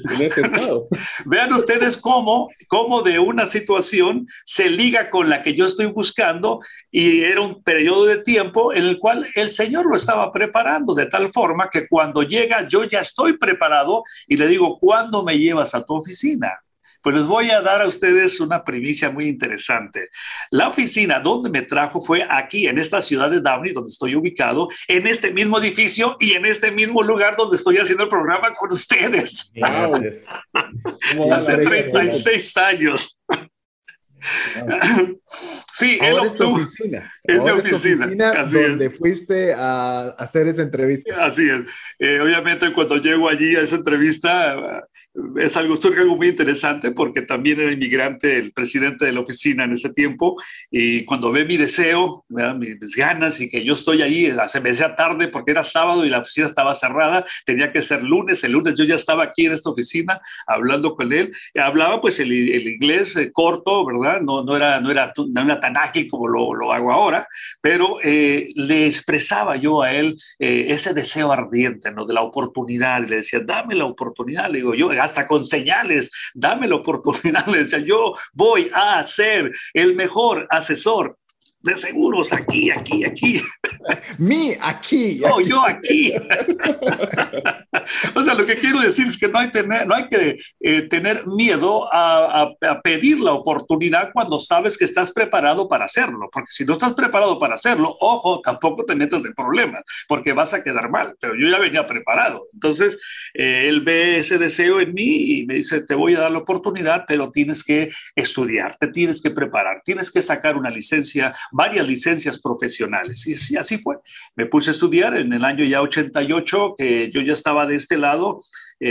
Vean ustedes cómo, cómo de una situación se liga con la que yo estoy buscando y era un periodo de tiempo en el cual el Señor lo estaba preparando de tal forma que cuando llega yo ya estoy preparado y le digo, ¿cuándo me llevas a tu oficina? Pues les voy a dar a ustedes una primicia muy interesante. La oficina donde me trajo fue aquí, en esta ciudad de Downey, donde estoy ubicado, en este mismo edificio y en este mismo lugar donde estoy haciendo el programa con ustedes. Hace 36 años. Sí, Ahora es tu oficina. Es mi oficina. donde fuiste a hacer esa entrevista. Así es. Eh, obviamente, cuando llego allí a esa entrevista, es algo, surge algo muy interesante porque también era inmigrante el presidente de la oficina en ese tiempo y cuando ve mi deseo, mis ganas y que yo estoy ahí, se me decía tarde porque era sábado y la oficina estaba cerrada, tenía que ser lunes, el lunes yo ya estaba aquí en esta oficina hablando con él, hablaba pues el, el inglés eh, corto, ¿verdad? No, no, era, no, era, tan ágil como lo, lo hago ahora, pero eh, le expresaba yo a él eh, ese deseo ardiente, ¿no? De la oportunidad, le decía, dame la oportunidad, le digo yo, hasta con señales, dame la oportunidad, le decía, yo voy a ser el mejor asesor de seguros aquí, aquí, aquí. Mi, aquí. No, yo aquí. o sea, lo que quiero decir es que no hay, tener, no hay que eh, tener miedo a, a, pedir la oportunidad cuando sabes que estás preparado para hacerlo, porque si no estás preparado para hacerlo, ojo, tampoco te metas en problemas, porque vas a quedar mal, pero yo ya venía preparado. Entonces, eh, él ve ese deseo en mí y me dice, te voy a dar la oportunidad, pero tienes que estudiar, te tienes que preparar, tienes que sacar una licencia varias licencias profesionales. Y así, fue. Me puse a estudiar en el año ya 88, que yo ya estaba de este lado,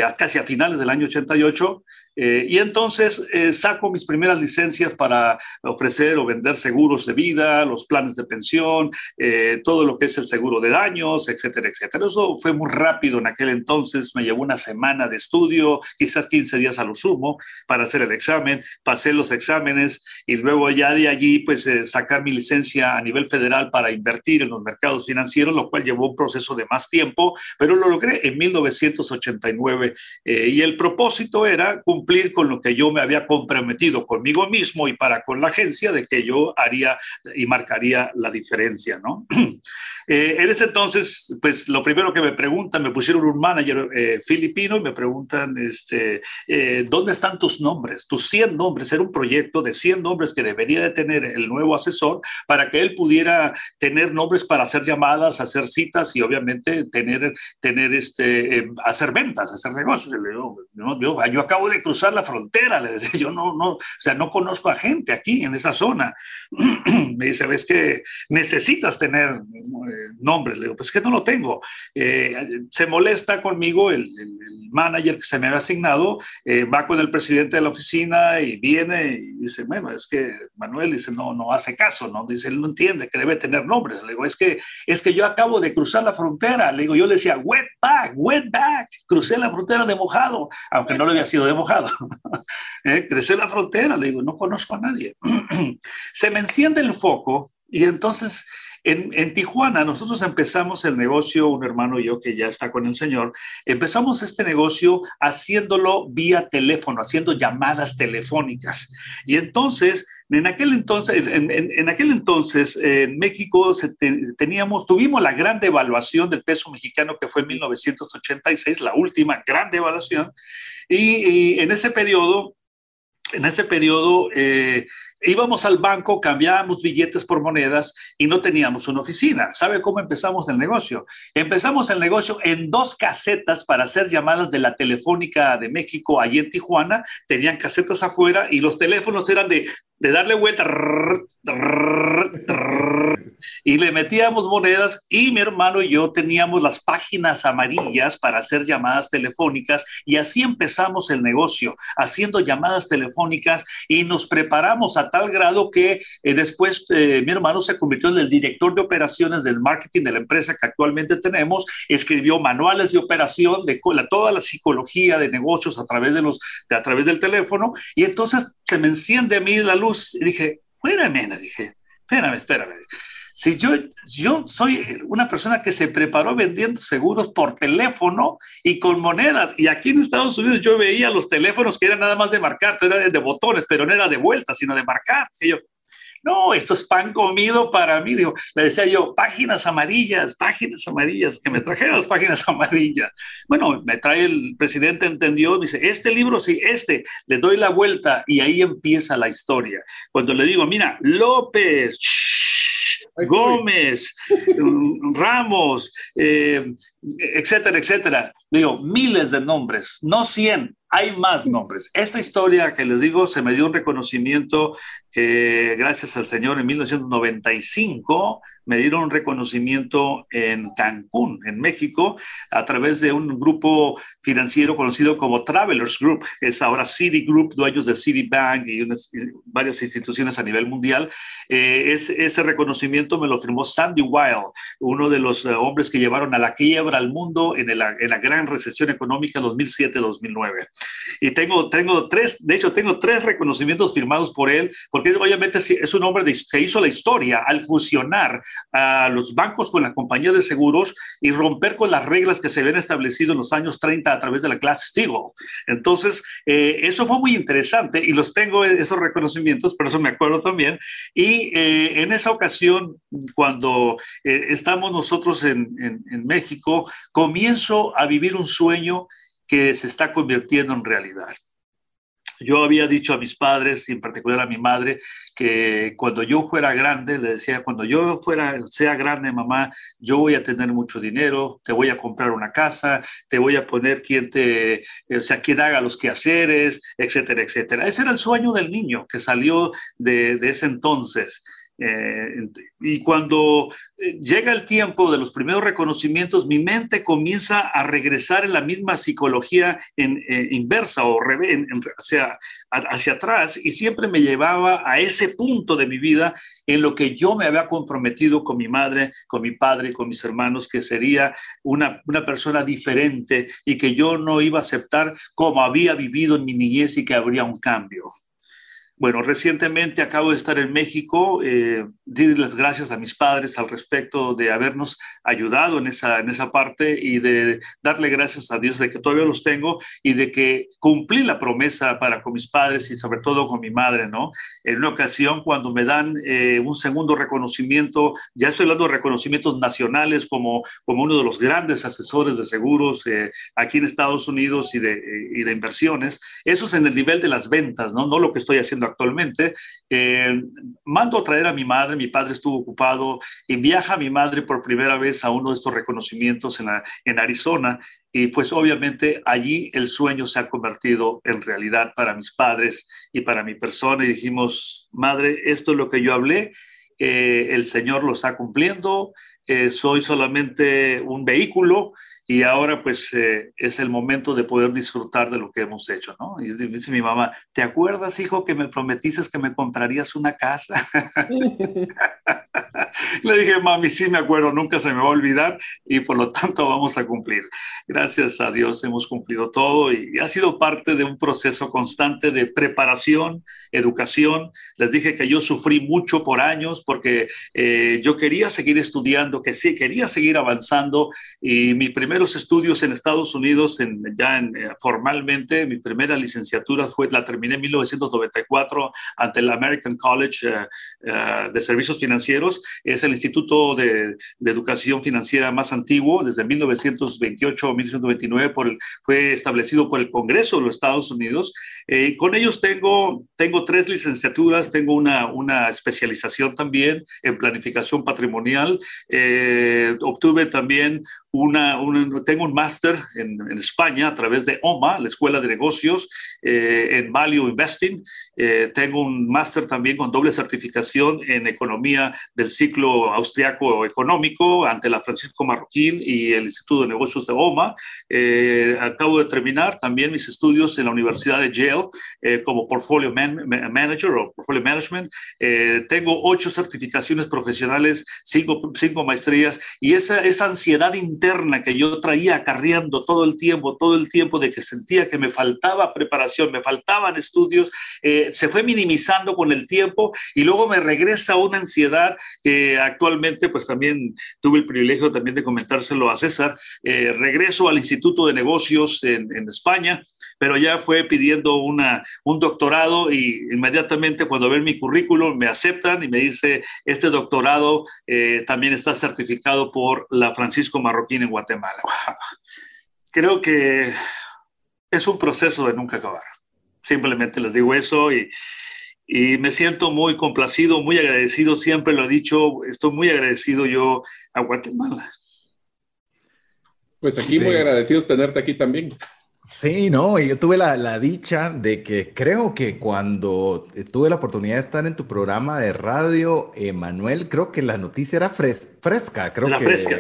eh, casi a finales del año 88, eh, y entonces eh, saco mis primeras licencias para ofrecer o vender seguros de vida, los planes de pensión, eh, todo lo que es el seguro de daños, etcétera, etcétera. Eso fue muy rápido en aquel entonces, me llevó una semana de estudio, quizás 15 días a lo sumo, para hacer el examen. Pasé los exámenes y luego ya de allí, pues sacar mi licencia a nivel federal para invertir en los mercados financieros, lo cual llevó un proceso de más tiempo, pero lo logré en 1989. Y el propósito era cumplir con lo que yo me había comprometido conmigo mismo y para con la agencia de que yo haría y marcaría la diferencia, ¿no? Eh, en ese entonces, pues lo primero que me preguntan, me pusieron un manager eh, filipino y me preguntan, este, eh, ¿dónde están tus nombres? Tus 100 nombres. Era un proyecto de 100 nombres que debería de tener el nuevo asesor para que él pudiera tener nombres para hacer llamadas, hacer citas y obviamente tener, tener este, hacer ventas, hacer negocios. Yo, yo, yo acabo de cruzar la frontera, le decía, yo no, no, o sea, no conozco a gente aquí en esa zona. me dice, ves que necesitas tener nombres. Le digo, pues que no lo tengo. Eh, se molesta conmigo el, manager que se me había asignado, eh, va con el presidente de la oficina y viene y dice, bueno, es que Manuel dice, no, no hace caso, ¿no? Dice, él no entiende que debe tener nombres. Le digo, es que, es que yo acabo de cruzar la frontera. Le digo, yo le decía, wet back, wet back, crucé la frontera de mojado, aunque no le había sido de mojado. eh, la frontera, le digo, no conozco a nadie. se me enciende el foco y entonces en, Tijuana nosotros empezamos el negocio, un hermano y yo que ya está con el Señor, empezamos este negocio haciéndolo vía teléfono, haciendo llamadas telefónicas. Y entonces, en aquel entonces, en, aquel entonces, en México teníamos, tuvimos la gran devaluación del peso mexicano que fue en 1986, la última gran devaluación. Y, en ese periodo, en ese periodo, eh, íbamos al banco, cambiábamos billetes por monedas y no teníamos una oficina. ¿Sabe cómo empezamos el negocio? Empezamos el negocio en dos casetas para hacer llamadas de la Telefónica de México, allí en Tijuana. Tenían casetas afuera y los teléfonos eran de, de darle vuelta y le metíamos monedas y mi hermano y yo teníamos las páginas amarillas para hacer llamadas telefónicas y así empezamos el negocio, haciendo llamadas telefónicas y nos preparamos a tal grado que eh, después eh, mi hermano se convirtió en el director de operaciones del marketing de la empresa que actualmente tenemos, escribió manuales de operación de toda la psicología de negocios a través de los de, a través del teléfono y entonces se me enciende a mí la luz dije, espérame, dije, espérame, espérame. Si yo, yo soy una persona que se preparó vendiendo seguros por teléfono y con monedas, y aquí en Estados Unidos yo veía los teléfonos que eran nada más de marcar, eran de botones, pero no era de vuelta, sino de marcar. Y yo, no, esto es pan comido para mí. Digo, le decía yo, páginas amarillas, páginas amarillas, que me trajeran las páginas amarillas. Bueno, me trae el presidente, entendió, me dice, este libro, sí, este, le doy la vuelta y ahí empieza la historia. Cuando le digo, mira, López, Gómez, Ramos, eh, etcétera, etcétera. Digo, miles de nombres, no 100, hay más nombres. Esta historia que les digo se me dio un reconocimiento eh, gracias al Señor en 1995 me dieron reconocimiento en Cancún, en México, a través de un grupo financiero conocido como Travelers Group, que es ahora Citigroup, dueños de Citibank y, varias instituciones a nivel mundial. Eh, ese reconocimiento me lo firmó Sandy Wild, uno de los eh, hombres que llevaron a la quiebra al mundo en, en la gran recesión económica 2007-2009. Y tengo, tengo tres, de hecho, tengo tres reconocimientos firmados por él, porque obviamente es un hombre que hizo la historia al fusionar a los bancos con la compañía de seguros y romper con las reglas que se habían establecido en los años 30 a través de la clase Steagall. Entonces, eh, eso fue muy interesante y los tengo esos reconocimientos, por eso me acuerdo también. Y eh, en esa ocasión, cuando eh, estamos nosotros en México, comienzo a vivir un sueño que se está convirtiendo en realidad. Yo había dicho a mis padres, y en particular a mi madre, que cuando yo fuera grande, le decía, cuando yo fuera, sea grande, mamá, yo voy a tener mucho dinero, te voy a comprar una casa, te voy a poner quien te, o sea, quien haga los quehaceres, etcétera, etcétera. Ese era el sueño del niño que salió de, de ese entonces. Eh, y cuando eh, llega el tiempo de los primeros reconocimientos, mi mente comienza a regresar en la misma psicología eh, inversa o hacia, hacia atrás y siempre me llevaba a ese punto de mi vida en lo que yo me había comprometido con mi madre, con mi padre, con mis hermanos, que sería una, una persona diferente y que yo no iba a aceptar como había vivido en mi niñez y que habría un cambio. Bueno, recientemente acabo de estar en México, eh, las gracias a mis padres al respecto de habernos ayudado en esa, en esa parte y de darle gracias a Dios de que todavía los tengo y de que cumplí la promesa para con mis padres y sobre todo con mi madre, ¿no? En una ocasión cuando me dan eh, un segundo reconocimiento, ya estoy hablando de reconocimientos nacionales como, como uno de los grandes asesores de seguros eh, aquí en Estados Unidos y de, y de inversiones, eso es en el nivel de las ventas, ¿no? No lo que estoy haciendo actualmente, eh, mando a traer a mi madre, mi padre estuvo ocupado, y viaja mi madre por primera vez a uno de estos reconocimientos en, en Arizona, y pues obviamente allí el sueño se ha convertido en realidad para mis padres y para mi persona, y dijimos, madre, esto es lo que yo hablé, eh, el Señor lo está cumpliendo, eh, soy solamente un vehículo, y ahora pues eh, es el momento de poder disfrutar de lo que hemos hecho, ¿no? Y dice mi mamá, ¿te acuerdas, hijo, que me prometiste que me comprarías una casa? Le dije, mami, sí me acuerdo, nunca se me va a olvidar y por lo tanto vamos a cumplir. Gracias a Dios hemos cumplido todo y ha sido parte de un proceso constante de preparación, educación. Les dije que yo sufrí mucho por años porque eh, yo quería seguir estudiando, que sí, quería seguir avanzando y mi primer primeros estudios en Estados Unidos, en, ya en, eh, formalmente, mi primera licenciatura fue, la terminé en 1994 ante el American College eh, eh, de Servicios Financieros. Es el instituto de, de, educación financiera más antiguo, desde 1928 a 1929, por fue establecido por el Congreso de los Estados Unidos. con ellos tengo, tengo tres licenciaturas, tengo una, una especialización también en planificación patrimonial. obtuve también una, tengo un máster en, España a través de OMA, la Escuela de Negocios, eh, en Value Investing. Eh, tengo un máster también con doble certificación en Economía del Ciclo Austriaco Económico ante la Francisco Marroquín y el Instituto de Negocios de OMA. Eh, acabo de terminar también mis estudios en la Universidad de Yale como Portfolio Manager o Portfolio Management. tengo ocho certificaciones profesionales, cinco, cinco maestrías y esa, esa ansiedad interna que yo traía acarreando todo el tiempo, todo el tiempo de que sentía que me faltaba preparación, me faltaban estudios, eh, se fue minimizando con el tiempo y luego me regresa una ansiedad que actualmente pues también tuve el privilegio también de comentárselo a César. Eh, regreso al Instituto de Negocios en, en España pero ya fue pidiendo una, un doctorado y inmediatamente cuando ven mi currículum me aceptan y me dice, este doctorado eh, también está certificado por la Francisco Marroquín en Guatemala. Creo que es un proceso de nunca acabar. Simplemente les digo eso y, y me siento muy complacido, muy agradecido, siempre lo he dicho, estoy muy agradecido yo a Guatemala. Pues aquí muy agradecidos tenerte aquí también. Sí, no, y yo tuve la, dicha de que creo que cuando tuve la oportunidad de estar en tu programa de radio, Emanuel, creo que la noticia era fresca, creo la que... fresca.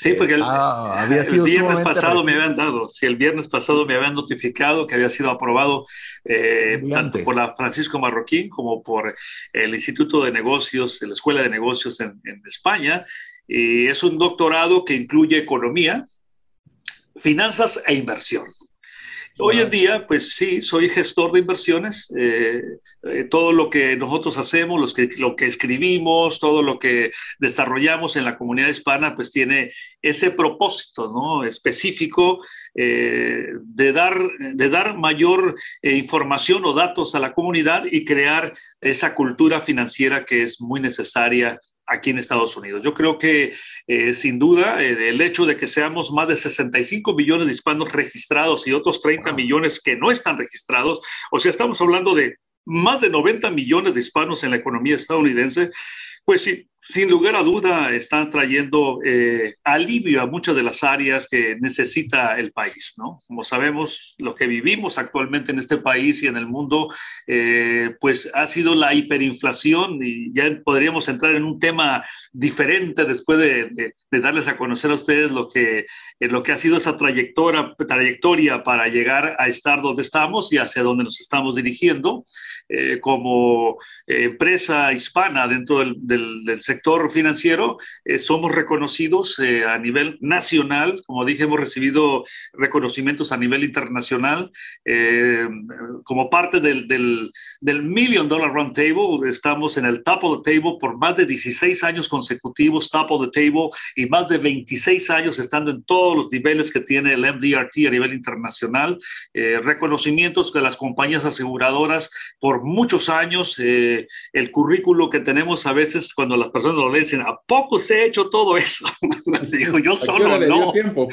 Sí, porque el, ah, había sido el viernes pasado me habían dado, sí, el viernes pasado me habían notificado que había sido aprobado eh, tanto por la Francisco Marroquín como por el Instituto de Negocios, la Escuela de Negocios en, en España. Y es un doctorado que incluye economía, finanzas e inversión. Hoy en día, pues sí, soy gestor de inversiones. Eh, eh, todo lo que nosotros hacemos, los que, lo que escribimos, todo lo que desarrollamos en la comunidad hispana, pues tiene ese propósito ¿no? específico eh, de, dar, de dar mayor información o datos a la comunidad y crear esa cultura financiera que es muy necesaria aquí en Estados Unidos. Yo creo que eh, sin duda el hecho de que seamos más de 65 millones de hispanos registrados y otros 30 millones que no están registrados, o sea, estamos hablando de más de 90 millones de hispanos en la economía estadounidense, pues sí, sin lugar a duda están trayendo eh, alivio a muchas de las áreas que necesita el país, ¿no? Como sabemos, lo que vivimos actualmente en este país y en el mundo, eh, pues ha sido la hiperinflación y ya podríamos entrar en un tema diferente después de, darles a conocer a ustedes lo que, eh, lo que ha sido esa trayectoria, trayectoria para llegar a estar donde estamos y hacia donde nos estamos dirigiendo como empresa hispana dentro del, del, del sector financiero, eh, somos reconocidos eh, a nivel nacional, como dije, hemos recibido reconocimientos a nivel internacional eh, como parte del, del, del, Million Dollar Round Table. Estamos en el top of the table por más de 16 años consecutivos, top of the table, y más de 26 años estando en todos los niveles que tiene el MDRT a nivel internacional. reconocimientos de las compañías aseguradoras por muchos años, el currículo que tenemos a veces cuando las personas lo dicen, ¿a poco se ha hecho todo eso? Digo, yo solo no. Tiempo?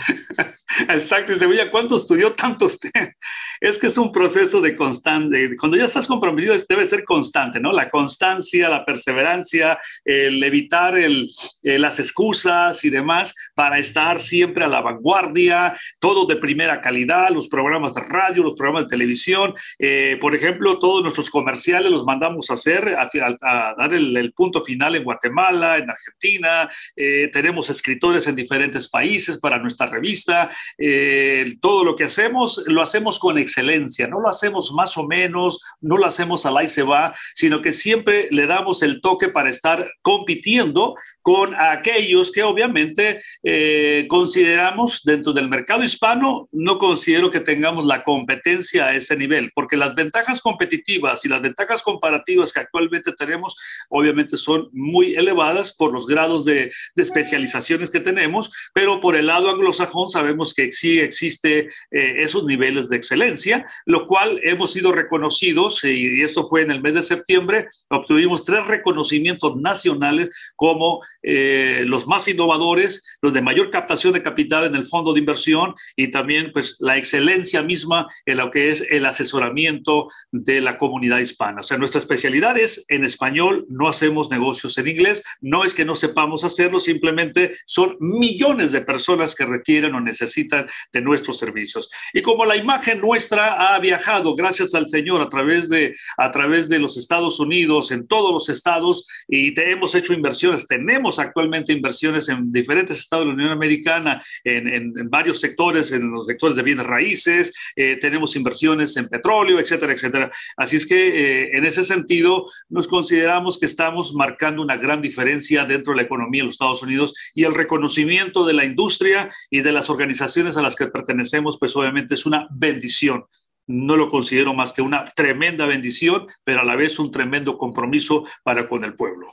Exacto, y se ¿cuánto estudió tanto usted? Es que es un proceso de constante, cuando ya estás comprometido debe ser constante, ¿no? La constancia, la perseverancia, el evitar el, eh, las excusas y demás para estar siempre a la vanguardia, todo de primera calidad, los programas de radio, los programas de televisión, eh, por ejemplo, todos nuestros comerciales los mandamos a hacer, a, dar el punto final en Guatemala, en Argentina, eh, tenemos escritores en diferentes países para nuestra revista. Eh, todo lo que hacemos lo hacemos con excelencia, no lo hacemos más o menos, no lo hacemos al ahí se va, sino que siempre le damos el toque para estar compitiendo con aquellos que obviamente eh, consideramos dentro del mercado hispano, no considero que tengamos la competencia a ese nivel, porque las ventajas competitivas y las ventajas comparativas que actualmente tenemos, obviamente son muy elevadas por los grados de, especializaciones que tenemos, pero por el lado anglosajón sabemos que sí existe eh, esos niveles de excelencia, lo cual hemos sido reconocidos, y esto fue en el mes de septiembre, obtuvimos tres reconocimientos nacionales como eh, los más innovadores, los de mayor captación de capital en el fondo de inversión y también pues la excelencia misma en lo que es el asesoramiento de la comunidad hispana. O sea, nuestra especialidad es en español, no hacemos negocios en inglés, no es que no sepamos hacerlo, simplemente son millones de personas que requieren o necesitan de nuestros servicios. Y como la imagen nuestra ha viajado, gracias al Señor, a través de, a través de los Estados Unidos, en todos los estados, y te, hemos hecho inversiones, tenemos actualmente inversiones en diferentes estados de la Unión Americana, en, varios sectores, en los sectores de bienes raíces, eh, tenemos inversiones en petróleo, etcétera, etcétera. Así es que eh, en ese sentido nos consideramos que estamos marcando una gran diferencia dentro de la economía de los Estados Unidos y el reconocimiento de la industria y de las organizaciones a las que pertenecemos, pues obviamente es una bendición no lo considero más que una tremenda bendición, pero a la vez un tremendo compromiso para con el pueblo.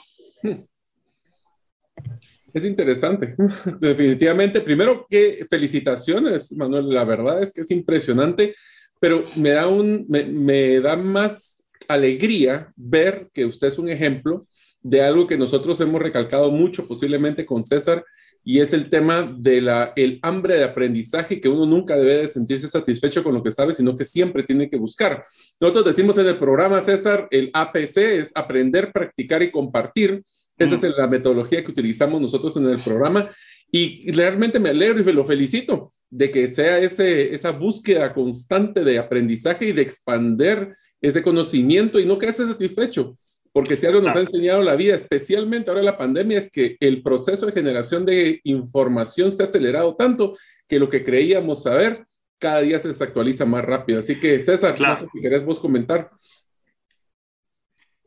Es interesante, definitivamente. Primero, que felicitaciones, Manuel. La verdad es que es impresionante pero me da, un, me, me da más alegría ver que usted es un ejemplo de algo que nosotros hemos recalcado mucho, posiblemente con César, y es el tema del el hambre de aprendizaje, que uno nunca debe de sentirse satisfecho con lo que sabe, sino que siempre tiene que buscar. Nosotros decimos en el programa, César, el APC es aprender, practicar y compartir. Esa es la metodología que utilizamos nosotros en el programa y realmente me alegro y lo felicito de que sea ese, esa búsqueda constante de aprendizaje y de expander ese conocimiento y no quedarse satisfecho. Porque si algo nos ha enseñado la vida, especialmente ahora la pandemia, es que el proceso de generación de información se ha acelerado tanto que lo que creíamos saber cada día se desactualiza más rápido. Así que, César, no sé si querés vos comentar.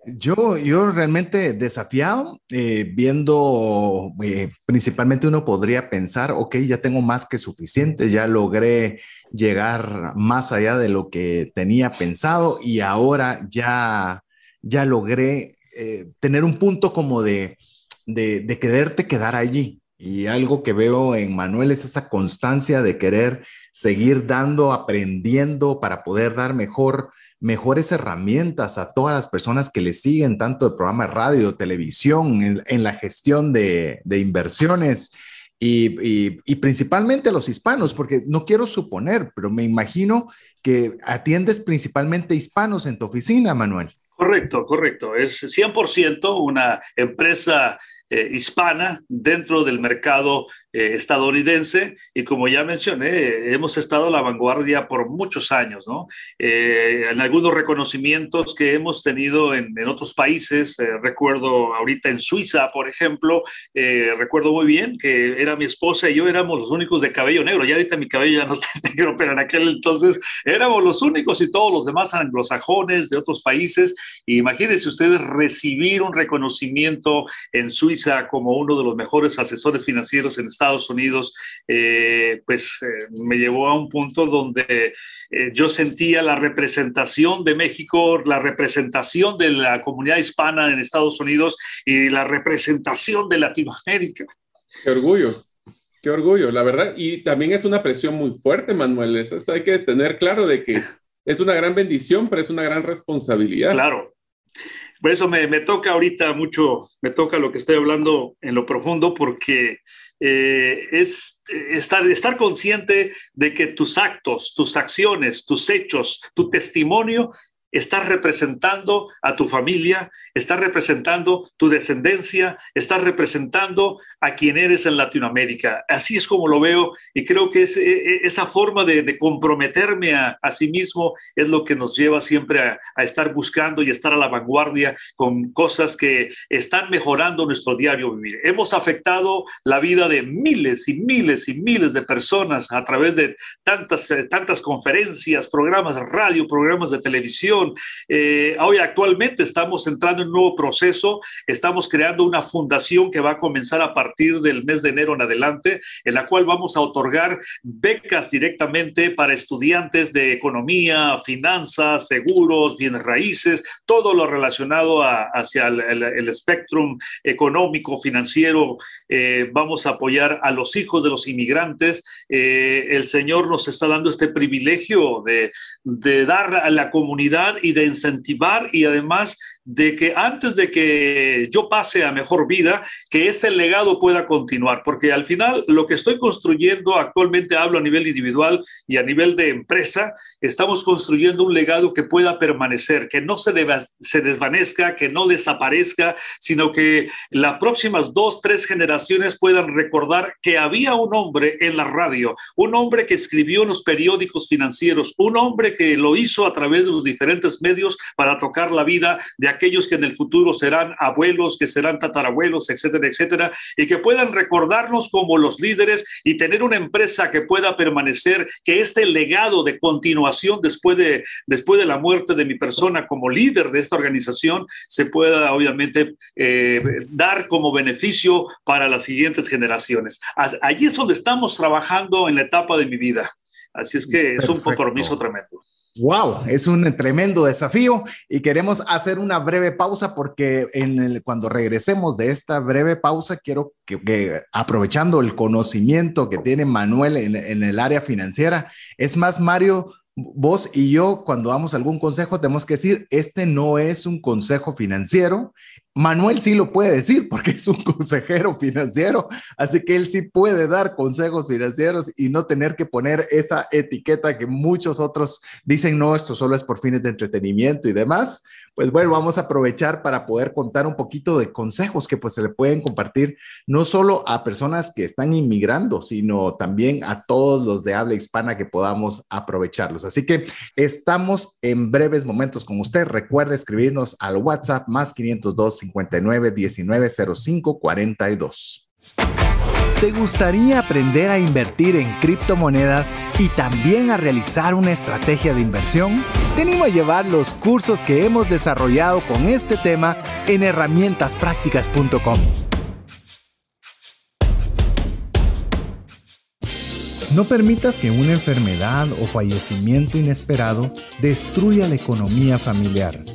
Yo, yo realmente desafiado, eh, viendo, eh, principalmente uno podría pensar, ok, ya tengo más que suficiente, ya logré llegar más allá de lo que tenía pensado y ahora ya ya logré eh, tener un punto como de, de, quererte quedar allí. Y algo que veo en Manuel es esa constancia de querer seguir dando, aprendiendo para poder dar mejor, mejores herramientas a todas las personas que le siguen, tanto de programa de radio, televisión, en, la gestión de, inversiones y, y, principalmente a los hispanos, porque no quiero suponer, pero me imagino que atiendes principalmente hispanos en tu oficina, Manuel. Correcto, correcto. Es 100% una empresa eh, hispana dentro del mercado eh, estadounidense y como ya mencioné, hemos estado a la vanguardia por muchos años, ¿no? Eh, en algunos reconocimientos que hemos tenido en, en otros países, eh, recuerdo ahorita en Suiza, por ejemplo, recuerdo muy bien que era mi esposa y yo éramos los únicos de cabello negro, ya ahorita mi cabello ya no está negro, pero en aquel entonces éramos los únicos y todos los demás anglosajones de otros países. imagínense ustedes recibir un reconocimiento en Suiza como uno de los mejores asesores financieros en Estados Estados Unidos, eh, pues eh, me llevó a un punto donde eh, yo sentía la representación de México, la representación de la comunidad hispana en Estados Unidos y la representación de Latinoamérica. Qué orgullo. Qué orgullo, la verdad. Y también es una presión muy fuerte, Manuel. Eso hay que tener claro de que es una gran bendición, pero es una gran responsabilidad. Claro, por eso me, toca ahorita mucho, me toca lo que estoy hablando en lo profundo, porque eh, es estar, estar consciente de que tus actos, tus acciones, tus hechos, tu testimonio estás representando a tu familia, estás representando tu descendencia, estás representando a quien eres en Latinoamérica. Así es como lo veo y creo que e, e, esa forma de, comprometerme a, sí mismo es lo que nos lleva siempre a, a, estar buscando y estar a la vanguardia con cosas que están mejorando nuestro diario vivir. Hemos afectado la vida de miles y miles y miles de personas a través de tantas, eh, tantas conferencias, programas de radio, programas de televisión eh, hoy actualmente estamos entrando en un nuevo proceso, estamos creando una fundación que va a comenzar a partir del mes de enero en adelante, en la cual vamos a otorgar becas directamente para estudiantes de economía, finanzas, seguros, bienes raíces, todo lo relacionado hacia el, el, espectrum económico, financiero. Eh, vamos a apoyar a los hijos de los inmigrantes. Eh, el Señor nos está dando este privilegio de, de dar a la comunidad y de incentivar y además de que antes de que yo pase a mejor vida, que este legado pueda continuar, porque al final lo que estoy construyendo actualmente, hablo a nivel individual y a nivel de empresa, estamos construyendo un legado que pueda permanecer, que no se, se desvanezca, que no desaparezca, sino que las próximas dos, tres generaciones puedan recordar que había un hombre en la radio, un hombre que escribió en los periódicos financieros, un hombre que lo hizo a través de los diferentes medios para tocar la vida de aquellos que en el futuro serán abuelos, que serán tatarabuelos, etcétera, etcétera, y que puedan recordarnos como los líderes y tener una empresa que pueda permanecer, que este legado de continuación después de, después de la muerte de mi persona como líder de esta organización se pueda obviamente eh, dar como beneficio para las siguientes generaciones. Allí es donde estamos trabajando en la etapa de mi vida. Así es que es un compromiso tremendo. Wow, es un tremendo desafío y queremos hacer una breve pausa porque en cuando regresemos de esta breve pausa quiero que, aprovechando el conocimiento que tiene Manuel en, en, el área financiera, es más, Mario, vos y yo, cuando damos algún consejo, tenemos que decir, este no es un consejo financiero. Manuel sí lo puede decir porque es un consejero financiero, así que él sí puede dar consejos financieros y no tener que poner esa etiqueta que muchos otros dicen, no, esto solo es por fines de entretenimiento y demás pues bueno, vamos a aprovechar para poder contar un poquito de consejos que pues se le pueden compartir no solo a personas que están inmigrando, sino también a todos los de habla hispana que podamos aprovecharlos. Así que estamos en breves momentos con usted. Recuerde escribirnos al WhatsApp más 502 59 19 05 42. ¿Te gustaría aprender a invertir en criptomonedas y también a realizar una estrategia de inversión? Te animo a llevar los cursos que hemos desarrollado con este tema en herramientasprácticas.com. No permitas que una enfermedad o fallecimiento inesperado destruya la economía familiar.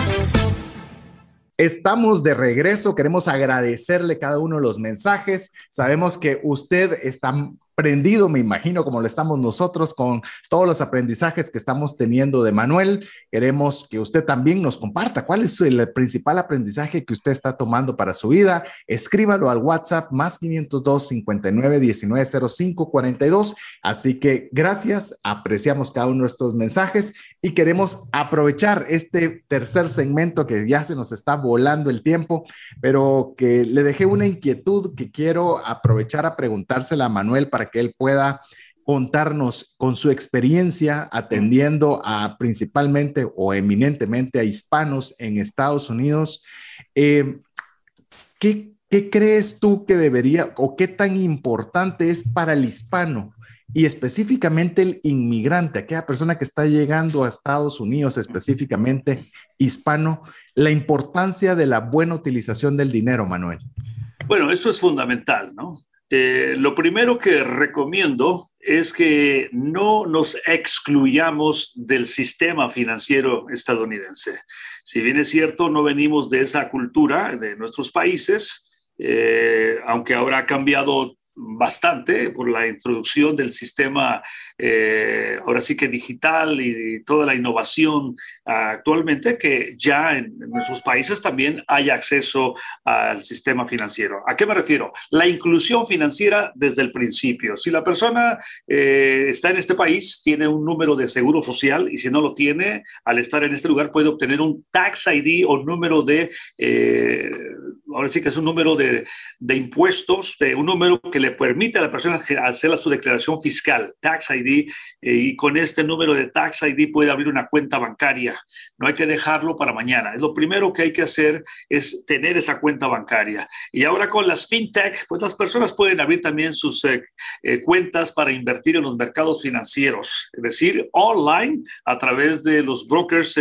Estamos de regreso, queremos agradecerle cada uno de los mensajes. Sabemos que usted está aprendido, me imagino, como lo estamos nosotros con todos los aprendizajes que estamos teniendo de Manuel. Queremos que usted también nos comparta cuál es el principal aprendizaje que usted está tomando para su vida. Escríbalo al WhatsApp más 502 59 19 05 42. Así que gracias, apreciamos cada uno de estos mensajes y queremos aprovechar este tercer segmento que ya se nos está volando el tiempo, pero que le dejé una inquietud que quiero aprovechar a preguntársela a Manuel para que él pueda contarnos con su experiencia atendiendo a principalmente o eminentemente a hispanos en Estados Unidos. Eh, ¿qué, ¿Qué crees tú que debería o qué tan importante es para el hispano y específicamente el inmigrante, aquella persona que está llegando a Estados Unidos, específicamente hispano, la importancia de la buena utilización del dinero, Manuel? Bueno, eso es fundamental, ¿no? Eh, lo primero que recomiendo es que no nos excluyamos del sistema financiero estadounidense. Si bien es cierto, no venimos de esa cultura de nuestros países, eh, aunque ahora ha cambiado bastante por la introducción del sistema, eh, ahora sí que digital y toda la innovación actualmente, que ya en, nuestros países también hay acceso al sistema financiero. ¿A qué me refiero? La inclusión financiera desde el principio. Si la persona eh, está en este país, tiene un número de seguro social y si no lo tiene, al estar en este lugar puede obtener un tax ID o número de, eh, ahora sí que es un número de, de impuestos, de un número que le permite a la persona hacer su declaración fiscal, Tax ID, eh, y con este número de Tax ID puede abrir una cuenta bancaria. No hay que dejarlo para mañana. Lo primero que hay que hacer es tener esa cuenta bancaria. Y ahora con las fintech, pues las personas pueden abrir también sus eh, eh, cuentas para invertir en los mercados financieros, es decir, online a través de los brokers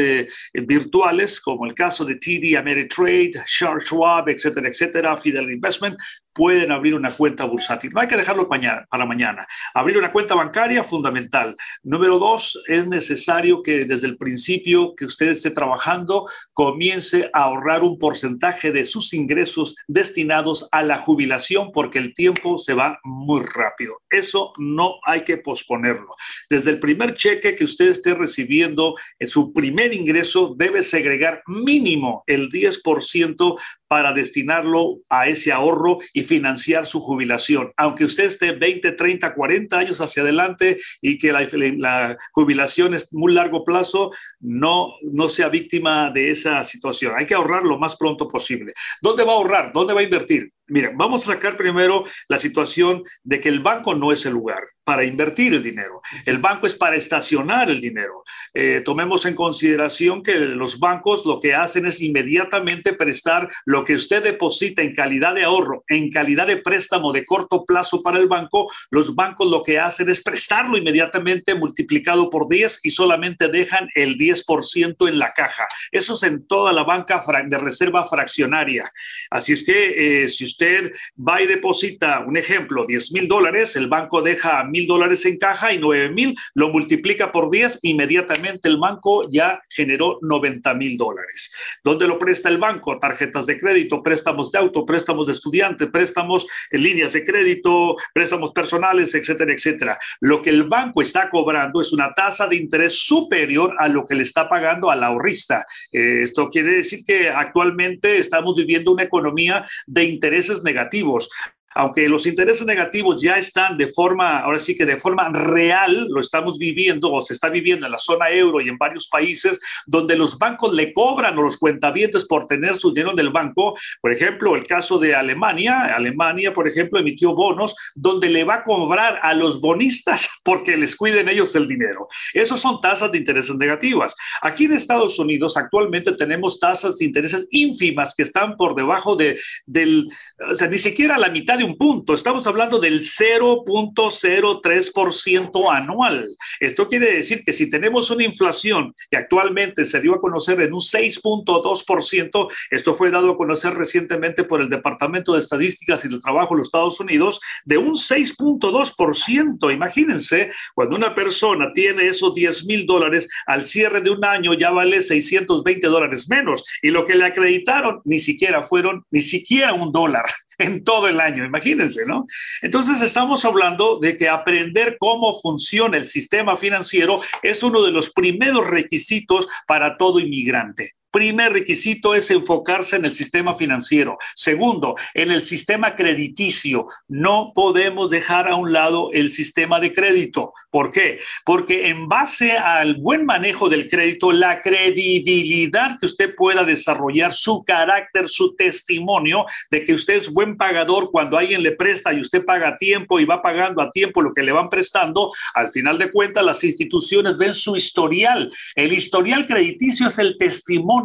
virtuales, como el caso de TD Ameritrade, Charles Schwab, etcétera, etcétera, Fidel Investment, pueden abrir una cuenta bursátil. No hay que dejarlo para mañana. Abrir una cuenta bancaria, fundamental. Número dos, es necesario que desde el principio que usted esté trabajando, comience a ahorrar un porcentaje de sus ingresos destinados a la jubilación, porque el tiempo se va muy rápido. Eso no hay que posponerlo. Desde el primer cheque que usted esté recibiendo, en su primer ingreso, debe segregar mínimo el 10% para destinarlo a ese ahorro y financiar su jubilación. Aunque usted esté 20, 30, 40 años hacia adelante y que la, jubilación es muy largo plazo, no, no sea víctima de esa situación. Hay que ahorrar lo más pronto posible. ¿Dónde va a ahorrar? ¿Dónde va a invertir? Mira, vamos a sacar primero la situación de que el banco no es el lugar. Para invertir el dinero. El banco es para estacionar el dinero. Eh, tomemos en consideración que los bancos lo que hacen es inmediatamente prestar lo que usted deposita en calidad de ahorro, en calidad de préstamo de corto plazo para el banco. Los bancos lo que hacen es prestarlo inmediatamente multiplicado por 10 y solamente dejan el 10% en la caja. Eso es en toda la banca de reserva fraccionaria. Así es que eh, si usted va y deposita, un ejemplo, 10 mil dólares, el banco deja mil dólares en caja y 9 mil, lo multiplica por 10, inmediatamente el banco ya generó 90 mil dólares. ¿Dónde lo presta el banco? Tarjetas de crédito, préstamos de auto, préstamos de estudiante, préstamos en líneas de crédito, préstamos personales, etcétera, etcétera. Lo que el banco está cobrando es una tasa de interés superior a lo que le está pagando al ahorrista. Eh, esto quiere decir que actualmente estamos viviendo una economía de intereses negativos aunque los intereses negativos ya están de forma, ahora sí que de forma real, lo estamos viviendo o se está viviendo en la zona euro y en varios países donde los bancos le cobran a los cuentavientes por tener su dinero en el banco. Por ejemplo, el caso de Alemania. Alemania, por ejemplo, emitió bonos donde le va a cobrar a los bonistas porque les cuiden ellos el dinero. Esos son tasas de intereses negativas. Aquí en Estados Unidos actualmente tenemos tasas de intereses ínfimas que están por debajo de, del, o sea, ni siquiera la mitad un punto, estamos hablando del 0.03% anual. Esto quiere decir que si tenemos una inflación que actualmente se dio a conocer en un 6.2%, esto fue dado a conocer recientemente por el Departamento de Estadísticas y del Trabajo de los Estados Unidos, de un 6.2%. Imagínense, cuando una persona tiene esos 10 mil dólares, al cierre de un año ya vale 620 dólares menos y lo que le acreditaron ni siquiera fueron ni siquiera un dólar en todo el año, imagínense, ¿no? Entonces estamos hablando de que aprender cómo funciona el sistema financiero es uno de los primeros requisitos para todo inmigrante. Primer requisito es enfocarse en el sistema financiero. Segundo, en el sistema crediticio. No podemos dejar a un lado el sistema de crédito. ¿Por qué? Porque en base al buen manejo del crédito, la credibilidad que usted pueda desarrollar, su carácter, su testimonio de que usted es buen pagador cuando alguien le presta y usted paga a tiempo y va pagando a tiempo lo que le van prestando, al final de cuentas las instituciones ven su historial. El historial crediticio es el testimonio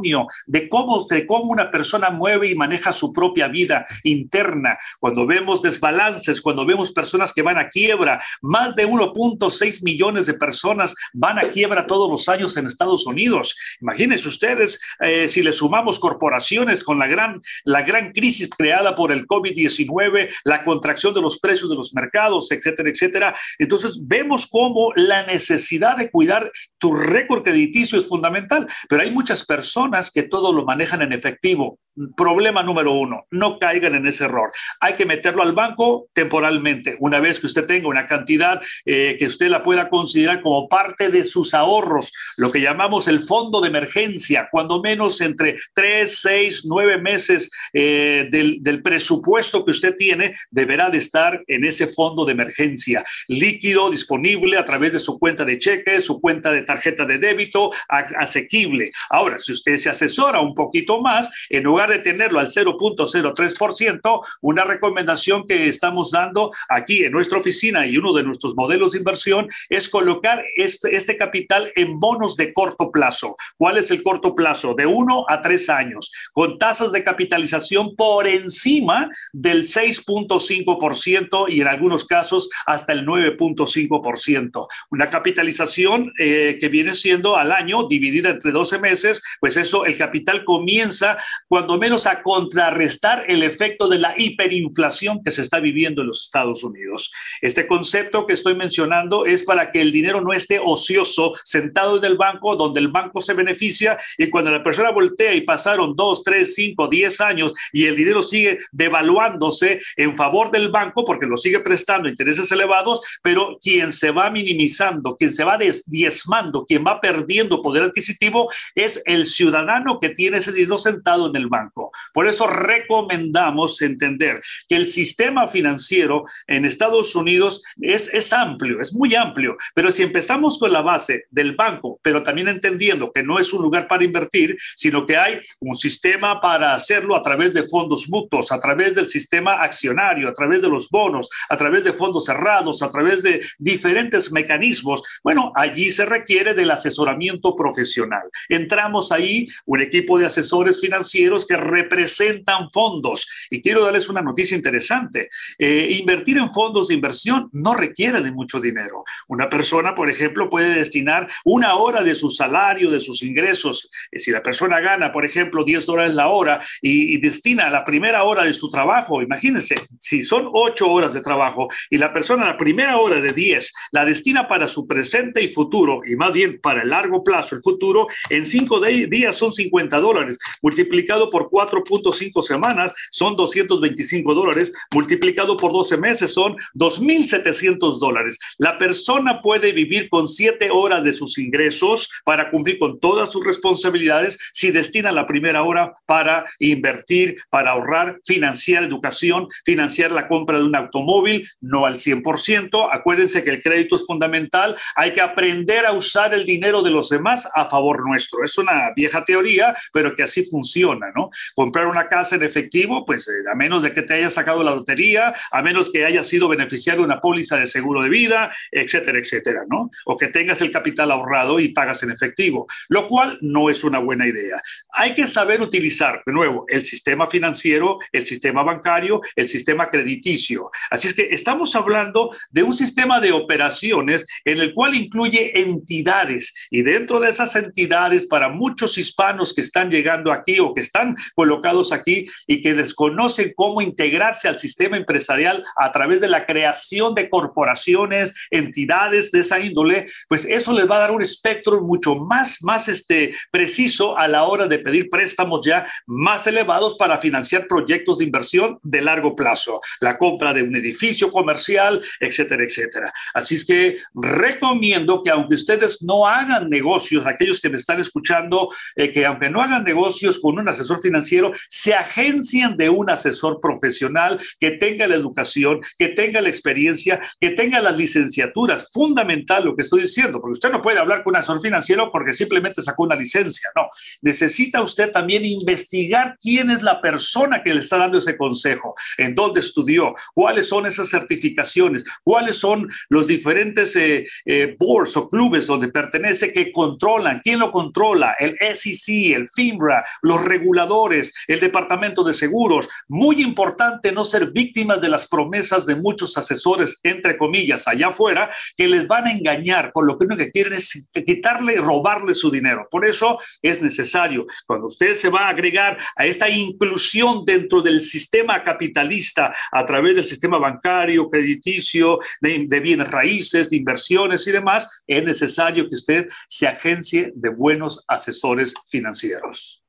de cómo, de cómo una persona mueve y maneja su propia vida interna. Cuando vemos desbalances, cuando vemos personas que van a quiebra, más de 1.6 millones de personas van a quiebra todos los años en Estados Unidos. Imagínense ustedes eh, si le sumamos corporaciones con la gran, la gran crisis creada por el COVID-19, la contracción de los precios de los mercados, etcétera, etcétera. Entonces vemos cómo la necesidad de cuidar tu récord crediticio es fundamental, pero hay muchas personas que todo lo manejan en efectivo. Problema número uno, no caigan en ese error. Hay que meterlo al banco temporalmente. Una vez que usted tenga una cantidad eh, que usted la pueda considerar como parte de sus ahorros, lo que llamamos el fondo de emergencia, cuando menos entre tres, seis, nueve meses eh, del, del presupuesto que usted tiene, deberá de estar en ese fondo de emergencia, líquido, disponible a través de su cuenta de cheque, su cuenta de tarjeta de débito, asequible. Ahora, si usted se asesora un poquito más, en lugar de tenerlo al 0.03%, una recomendación que estamos dando aquí en nuestra oficina y uno de nuestros modelos de inversión es colocar este, este capital en bonos de corto plazo. ¿Cuál es el corto plazo? De uno a tres años, con tasas de capitalización por encima del 6.5% y en algunos casos hasta el 9.5%. Una capitalización eh, que viene siendo al año dividida entre 12 meses, pues es eso el capital comienza cuando menos a contrarrestar el efecto de la hiperinflación que se está viviendo en los Estados Unidos. Este concepto que estoy mencionando es para que el dinero no esté ocioso, sentado en el banco, donde el banco se beneficia y cuando la persona voltea y pasaron dos, tres, cinco, diez años y el dinero sigue devaluándose en favor del banco porque lo sigue prestando intereses elevados, pero quien se va minimizando, quien se va diezmando, quien va perdiendo poder adquisitivo es el ciudadano ciudadano que tiene ese dinero sentado en el banco. Por eso recomendamos entender que el sistema financiero en Estados Unidos es, es amplio, es muy amplio, pero si empezamos con la base del banco, pero también entendiendo que no es un lugar para invertir, sino que hay un sistema para hacerlo a través de fondos mutuos, a través del sistema accionario, a través de los bonos, a través de fondos cerrados, a través de diferentes mecanismos, bueno, allí se requiere del asesoramiento profesional. Entramos ahí un equipo de asesores financieros que representan fondos. Y quiero darles una noticia interesante. Eh, invertir en fondos de inversión no requiere de mucho dinero. Una persona, por ejemplo, puede destinar una hora de su salario, de sus ingresos. Eh, si la persona gana, por ejemplo, 10 dólares la hora y, y destina la primera hora de su trabajo, imagínense, si son 8 horas de trabajo y la persona la primera hora de 10 la destina para su presente y futuro, y más bien para el largo plazo, el futuro, en 5 días son 50 dólares, multiplicado por 4.5 semanas son 225 dólares, multiplicado por 12 meses son 2.700 dólares. La persona puede vivir con 7 horas de sus ingresos para cumplir con todas sus responsabilidades si destina la primera hora para invertir, para ahorrar, financiar educación, financiar la compra de un automóvil, no al 100%. Acuérdense que el crédito es fundamental. Hay que aprender a usar el dinero de los demás a favor nuestro. Es una vieja teoría, pero que así funciona, ¿no? Comprar una casa en efectivo, pues eh, a menos de que te hayas sacado la lotería, a menos que hayas sido beneficiario de una póliza de seguro de vida, etcétera, etcétera, ¿no? O que tengas el capital ahorrado y pagas en efectivo, lo cual no es una buena idea. Hay que saber utilizar, de nuevo, el sistema financiero, el sistema bancario, el sistema crediticio. Así es que estamos hablando de un sistema de operaciones en el cual incluye entidades y dentro de esas entidades para muchos hispanos que están llegando aquí o que están colocados aquí y que desconocen cómo integrarse al sistema empresarial a través de la creación de corporaciones, entidades de esa índole, pues eso les va a dar un espectro mucho más, más este, preciso a la hora de pedir préstamos ya más elevados para financiar proyectos de inversión de largo plazo, la compra de un edificio comercial, etcétera, etcétera. Así es que recomiendo que aunque ustedes no hagan negocios, aquellos que me están escuchando, eh, que aunque no hagan negocios con un asesor financiero, se agencien de un asesor profesional que tenga la educación, que tenga la experiencia, que tenga las licenciaturas. Fundamental lo que estoy diciendo, porque usted no puede hablar con un asesor financiero porque simplemente sacó una licencia, no. Necesita usted también investigar quién es la persona que le está dando ese consejo, en dónde estudió, cuáles son esas certificaciones, cuáles son los diferentes eh, eh, boards o clubes donde pertenece que controlan, quién lo controla, el El FIMRA, los reguladores, el Departamento de Seguros. Muy importante no ser víctimas de las promesas de muchos asesores, entre comillas, allá afuera, que les van a engañar, por lo que único que quieren es quitarle robarle su dinero. Por eso es necesario, cuando usted se va a agregar a esta inclusión dentro del sistema capitalista a través del sistema bancario, crediticio, de, de bienes raíces, de inversiones y demás, es necesario que usted se agencie de buenos asesores financieros.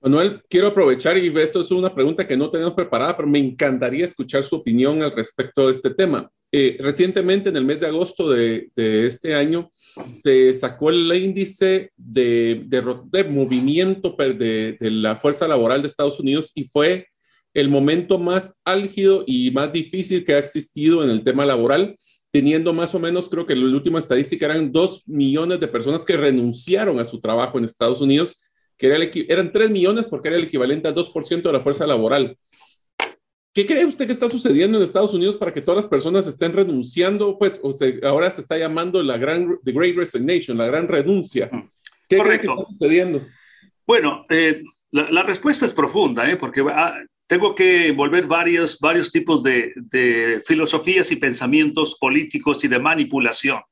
Manuel, quiero aprovechar y esto es una pregunta que no tenemos preparada, pero me encantaría escuchar su opinión al respecto de este tema. Eh, recientemente, en el mes de agosto de, de este año, se sacó el índice de, de, de movimiento de, de, la fuerza laboral de Estados Unidos y fue el momento más álgido y más difícil que ha existido en el tema laboral, teniendo más o menos, creo que la última estadística eran dos millones de personas que renunciaron a su trabajo en Estados Unidos que era el, eran 3 millones porque era el equivalente al 2% de la fuerza laboral. ¿Qué cree usted que está sucediendo en Estados Unidos para que todas las personas estén renunciando? Pues o ahora se está llamando la gran, the Great Resignation, la gran renuncia. ¿Qué cree que está sucediendo? Bueno, eh, la, la, respuesta es profunda, ¿eh? porque ah, tengo que envolver varios, varios tipos de, de filosofías y pensamientos políticos y de manipulación.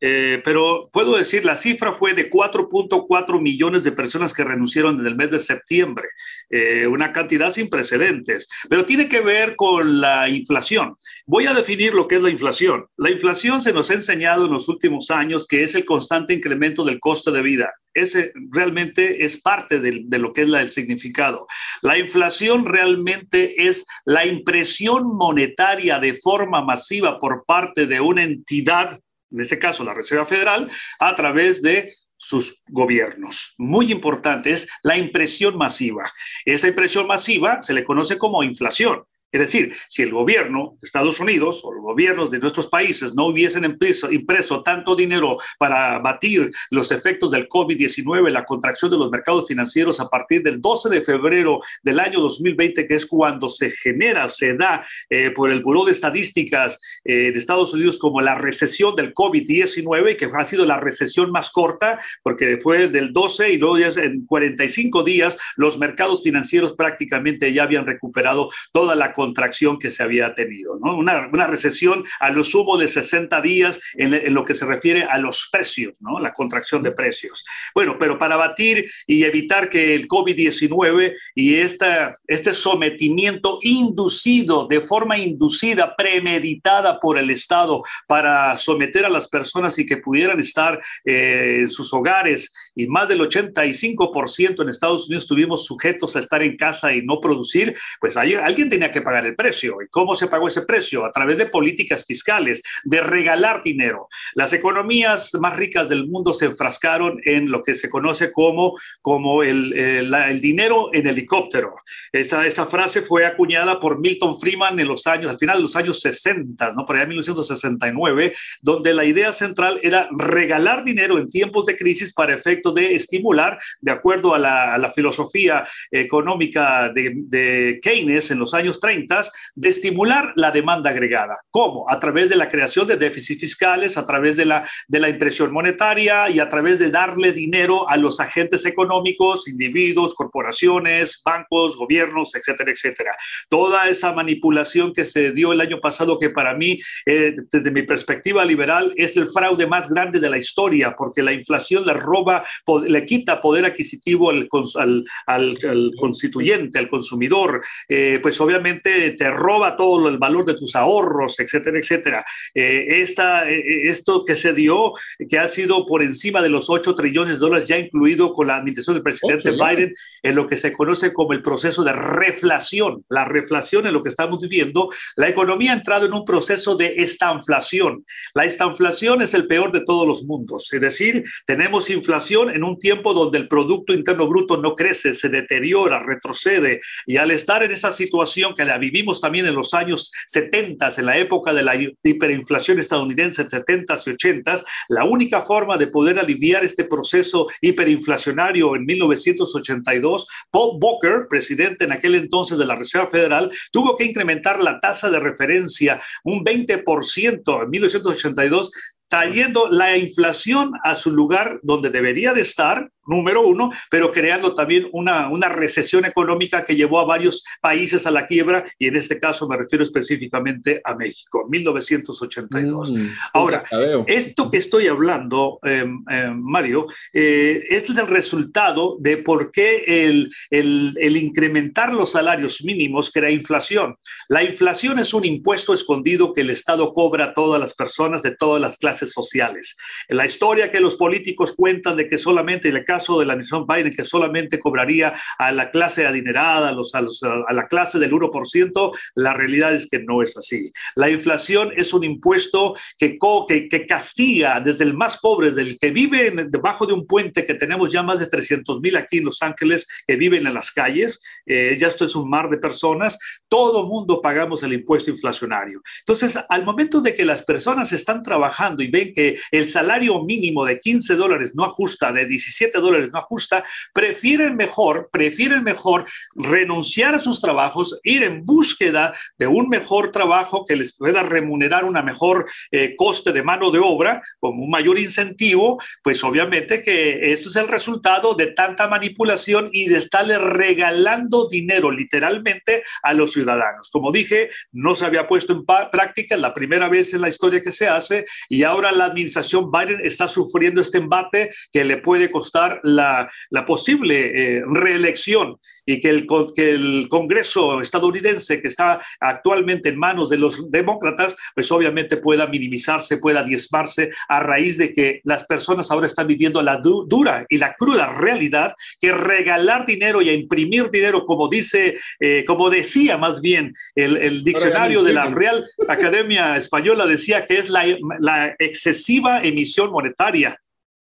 Eh, pero puedo decir, la cifra fue de 4.4 millones de personas que renunciaron en el mes de septiembre, eh, una cantidad sin precedentes, pero tiene que ver con la inflación. Voy a definir lo que es la inflación. La inflación se nos ha enseñado en los últimos años que es el constante incremento del costo de vida. Ese realmente es parte de, lo que es el significado. La inflación realmente es la impresión monetaria de forma masiva por parte de una entidad en este caso la Reserva Federal, a través de sus gobiernos. Muy importante es la impresión masiva. Esa impresión masiva se le conoce como inflación. Es decir, si el gobierno de Estados Unidos o los gobiernos de nuestros países no hubiesen impreso, tanto dinero para batir los efectos del COVID-19, la contracción de los mercados financieros a partir del 12 de febrero del año 2020, que es cuando se genera, se da eh, por el Buró de Estadísticas eh, de Estados Unidos como la recesión del COVID-19, que ha sido la recesión más corta, porque fue del 12 y luego ya en 45 días los mercados financieros prácticamente ya habían recuperado toda la contracción que se había tenido, ¿no? Una, una recesión a lo sumo de 60 días en, lo que se refiere a los precios, ¿no? La contracción de precios. Bueno, pero para batir y evitar que el COVID-19 y este sometimiento inducido, de forma inducida, premeditada por el Estado para someter a las personas y que pudieran estar eh, en sus hogares, y más del 85% en Estados Unidos estuvimos sujetos a estar en casa y no producir, pues alguien tenía que pagar el precio. ¿Y cómo se pagó ese precio? A través de políticas fiscales, de regalar dinero. Las economías más ricas del mundo se enfrascaron en lo que se conoce como, como el, el, el dinero en helicóptero. Esa, esa frase fue acuñada por Milton Freeman en los años, al final de los años 60, ¿no? por allá en 1969, donde la idea central era regalar dinero en tiempos de crisis para efecto de estimular, de acuerdo a la, a la filosofía económica de, de Keynes en los años 30, de estimular la demanda agregada. ¿Cómo? A través de la creación de déficits fiscales, a través de la, de la impresión monetaria y a través de darle dinero a los agentes económicos, individuos, corporaciones, bancos, gobiernos, etcétera, etcétera. Toda esa manipulación que se dio el año pasado, que para mí, eh, desde mi perspectiva liberal, es el fraude más grande de la historia, porque la inflación le roba, le quita poder adquisitivo al, al, al, al constituyente, al consumidor, eh, pues obviamente te roba todo el valor de tus ahorros, etcétera, etcétera. Eh, esta, eh, esto que se dio, que ha sido por encima de los 8 trillones de dólares, ya incluido con la administración del presidente okay, Biden, en lo que se conoce como el proceso de reflación. La reflación en lo que estamos viviendo, la economía ha entrado en un proceso de estanflación. La estanflación es el peor de todos los mundos, es decir, tenemos inflación en un tiempo donde el Producto Interno Bruto no crece, se deteriora, retrocede, y al estar en esa situación que la vivimos también en los años 70, en la época de la hiperinflación estadounidense, 70s y 80s, la única forma de poder aliviar este proceso hiperinflacionario en 1982, Paul Volcker, presidente en aquel entonces de la Reserva Federal, tuvo que incrementar la tasa de referencia un 20% en 1982 trayendo la inflación a su lugar donde debería de estar, número uno, pero creando también una, una recesión económica que llevó a varios países a la quiebra, y en este caso me refiero específicamente a México, 1982. Mm, Ahora, esto que estoy hablando, eh, eh, Mario, eh, es el resultado de por qué el, el, el incrementar los salarios mínimos crea inflación. La inflación es un impuesto escondido que el Estado cobra a todas las personas de todas las clases sociales. La historia que los políticos cuentan de que solamente, en el caso de la misión Biden, que solamente cobraría a la clase adinerada, a, los, a, los, a la clase del 1%, la realidad es que no es así. La inflación es un impuesto que, que, que castiga desde el más pobre, del que vive en, debajo de un puente, que tenemos ya más de 300 mil aquí en Los Ángeles, que viven en las calles, eh, ya esto es un mar de personas, todo mundo pagamos el impuesto inflacionario. Entonces, al momento de que las personas están trabajando y ven que el salario mínimo de 15 dólares no ajusta, de 17 dólares no ajusta, prefieren mejor, prefieren mejor renunciar a sus trabajos, ir en búsqueda de un mejor trabajo que les pueda remunerar una mejor eh, coste de mano de obra, como un mayor incentivo, pues obviamente que esto es el resultado de tanta manipulación y de estarle regalando dinero literalmente a los ciudadanos. Como dije, no se había puesto en práctica la primera vez en la historia que se hace y ahora la administración Biden está sufriendo este embate que le puede costar la, la posible eh, reelección y que el, que el Congreso estadounidense, que está actualmente en manos de los demócratas, pues obviamente pueda minimizarse, pueda diezmarse a raíz de que las personas ahora están viviendo la du dura y la cruda realidad que regalar dinero y a imprimir dinero, como dice, eh, como decía más bien el, el diccionario de la Real Academia Española, decía que es la, la excesiva emisión monetaria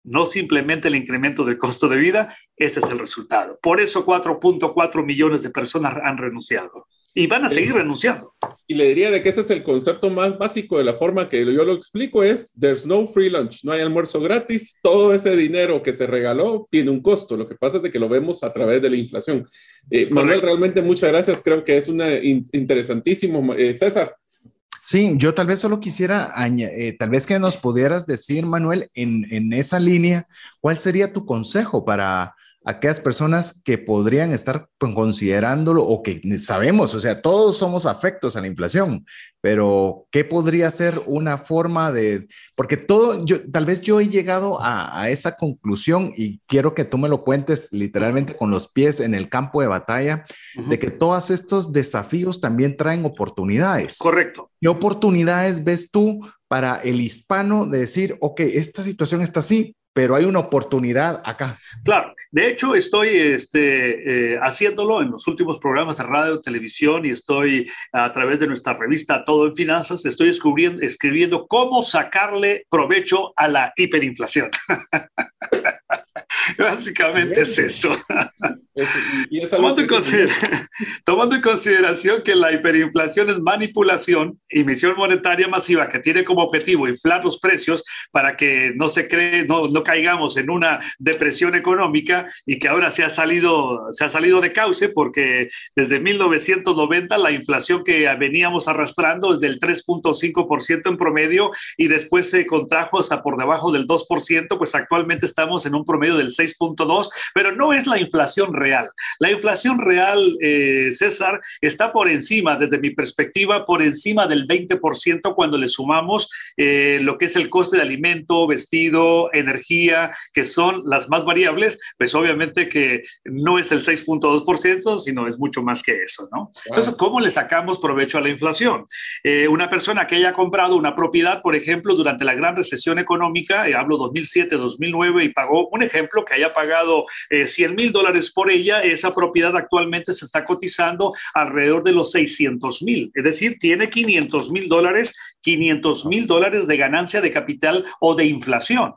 no simplemente el incremento del costo de vida, ese es el resultado. Por eso 4.4 millones de personas han renunciado y van a seguir renunciando. Y le diría de que ese es el concepto más básico de la forma que yo lo explico es, there's no free lunch, no hay almuerzo gratis, todo ese dinero que se regaló tiene un costo, lo que pasa es de que lo vemos a través de la inflación. Eh, Manuel, realmente muchas gracias, creo que es una interesantísimo. Eh, César, Sí, yo tal vez solo quisiera, eh, tal vez que nos pudieras decir, Manuel, en, en, esa línea, ¿cuál sería tu consejo para aquellas personas que podrían estar pues, considerándolo o que sabemos, o sea, todos somos afectos a la inflación, pero ¿qué podría ser una forma de, porque todo, yo, tal vez yo he llegado a, esa conclusión y quiero que tú me lo cuentes literalmente con los pies en el campo de batalla, de que todos estos desafíos también traen oportunidades. Correcto. ¿Qué oportunidades ves tú para el hispano de decir, ok, esta situación está así, pero hay una oportunidad acá. Claro, de hecho estoy este, eh, haciéndolo en los últimos programas de radio, televisión y estoy a través de nuestra revista Todo en Finanzas, estoy descubriendo, escribiendo cómo sacarle provecho a la hiperinflación. Básicamente es eso. tomando, en consideración que la hiperinflación es manipulación y emisión monetaria masiva que tiene como objetivo inflar los precios para que no se cree, no, no caigamos en una depresión económica y que ahora se ha salido, se ha salido de cauce porque desde 1990 la inflación que veníamos arrastrando es del 3.5% en promedio y después se contrajo hasta por debajo del 2%, pues actualmente estamos en un promedio del 6.2, pero no es la inflación real. La inflación real, eh, César, está por encima, desde mi perspectiva, por encima del 20% cuando le sumamos eh, lo que es el coste de alimento, vestido, energía, que son las más variables, pues obviamente que no es el 6.2%, sino es mucho más que eso, ¿no? Entonces, ¿cómo le sacamos provecho a la inflación? Eh, una persona que haya comprado una propiedad, por ejemplo, durante la gran recesión económica, hablo 2007, 2009, y pagó un ejemplo que haya pagado 100 mil dólares por ella, esa propiedad actualmente se está cotizando alrededor de los 600 mil, es decir, tiene 500 mil dólares, 500 mil dólares de ganancia de capital o de inflación.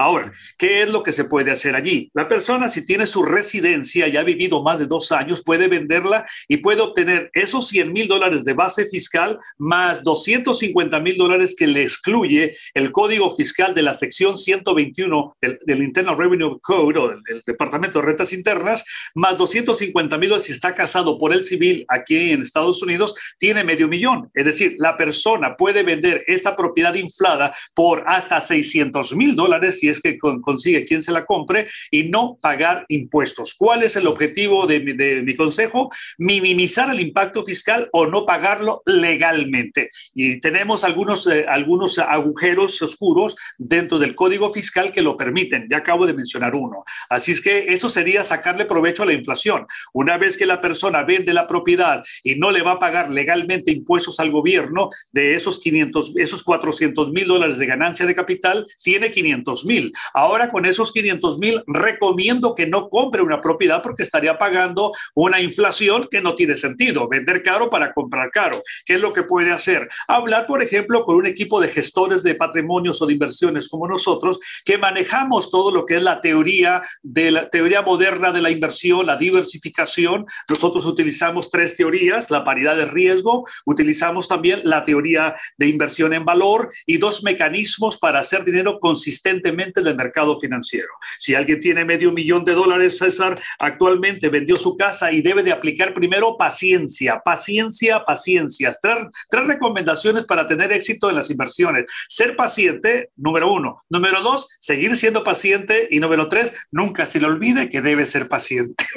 Ahora, ¿qué es lo que se puede hacer allí? La persona, si tiene su residencia y ha vivido más de dos años, puede venderla y puede obtener esos 100 mil dólares de base fiscal más 250 mil dólares que le excluye el código fiscal de la sección 121 del, Internal Revenue Code o del, Departamento de Rentas Internas, más 250 mil dólares si está casado por el civil aquí en Estados Unidos, tiene medio millón. Es decir, la persona puede vender esta propiedad inflada por hasta 600 mil dólares es que consigue quien se la compre y no pagar impuestos. ¿Cuál es el objetivo de mi, consejo? Minimizar el impacto fiscal o no pagarlo legalmente. Y tenemos algunos, eh, algunos agujeros oscuros dentro del código fiscal que lo permiten. Ya acabo de mencionar uno. Así es que eso sería sacarle provecho a la inflación. Una vez que la persona vende la propiedad y no le va a pagar legalmente impuestos al gobierno de esos 500, esos 400 mil dólares de ganancia de capital, tiene 500 mil Ahora con esos 500 mil recomiendo que no compre una propiedad porque estaría pagando una inflación que no tiene sentido. Vender caro para comprar caro. ¿Qué es lo que puede hacer? Hablar, por ejemplo, con un equipo de gestores de patrimonios o de inversiones como nosotros que manejamos todo lo que es la teoría de la teoría moderna de la inversión, la diversificación. Nosotros utilizamos tres teorías, la paridad de riesgo, utilizamos también la teoría de inversión en valor y dos mecanismos para hacer dinero consistentemente del mercado financiero. Si alguien tiene medio millón de dólares, César, actualmente vendió su casa y debe de aplicar primero paciencia, paciencia, paciencia. Tres, tres recomendaciones para tener éxito en las inversiones. Ser paciente, número uno. Número dos, seguir siendo paciente. Y número tres, nunca se le olvide que debe ser paciente.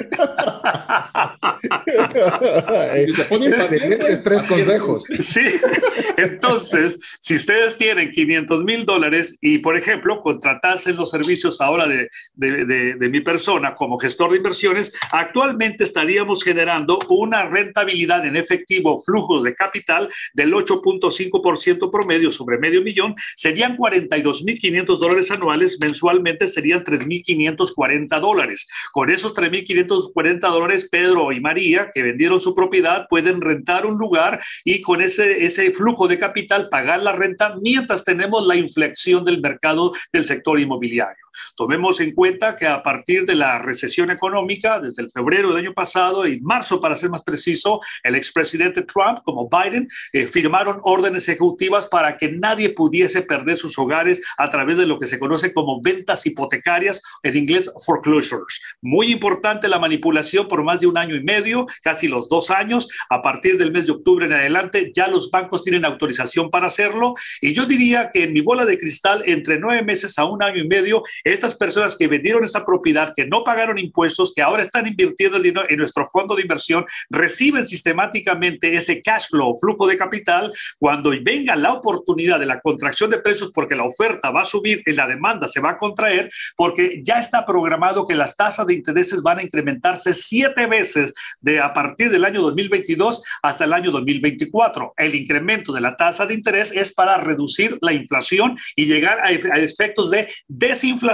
tres consejos. Sí, entonces, si ustedes tienen 500 mil dólares y, por ejemplo, contratar en los servicios ahora de, de, de, mi persona como gestor de inversiones, actualmente estaríamos generando una rentabilidad en efectivo, flujos de capital del 8.5% promedio sobre medio millón, serían 42.500 dólares anuales, mensualmente serían 3.540 dólares. Con esos 3.540 dólares, Pedro y María, que vendieron su propiedad, pueden rentar un lugar y con ese, ese flujo de capital pagar la renta mientras tenemos la inflexión del mercado del sector settori immobiliari. Tomemos en cuenta que a partir de la recesión económica, desde el febrero del año pasado y marzo, para ser más preciso, el expresidente Trump como Biden eh, firmaron órdenes ejecutivas para que nadie pudiese perder sus hogares a través de lo que se conoce como ventas hipotecarias, en inglés foreclosures. Muy importante la manipulación por más de un año y medio, casi los dos años. A partir del mes de octubre en adelante, ya los bancos tienen autorización para hacerlo. Y yo diría que en mi bola de cristal, entre nueve meses a un año y medio, estas personas que vendieron esa propiedad, que no pagaron impuestos, que ahora están invirtiendo el dinero en nuestro fondo de inversión, reciben sistemáticamente ese cash flow, flujo de capital, cuando venga la oportunidad de la contracción de precios porque la oferta va a subir y la demanda se va a contraer, porque ya está programado que las tasas de intereses van a incrementarse siete veces de a partir del año 2022 hasta el año 2024. El incremento de la tasa de interés es para reducir la inflación y llegar a, a efectos de desinflación,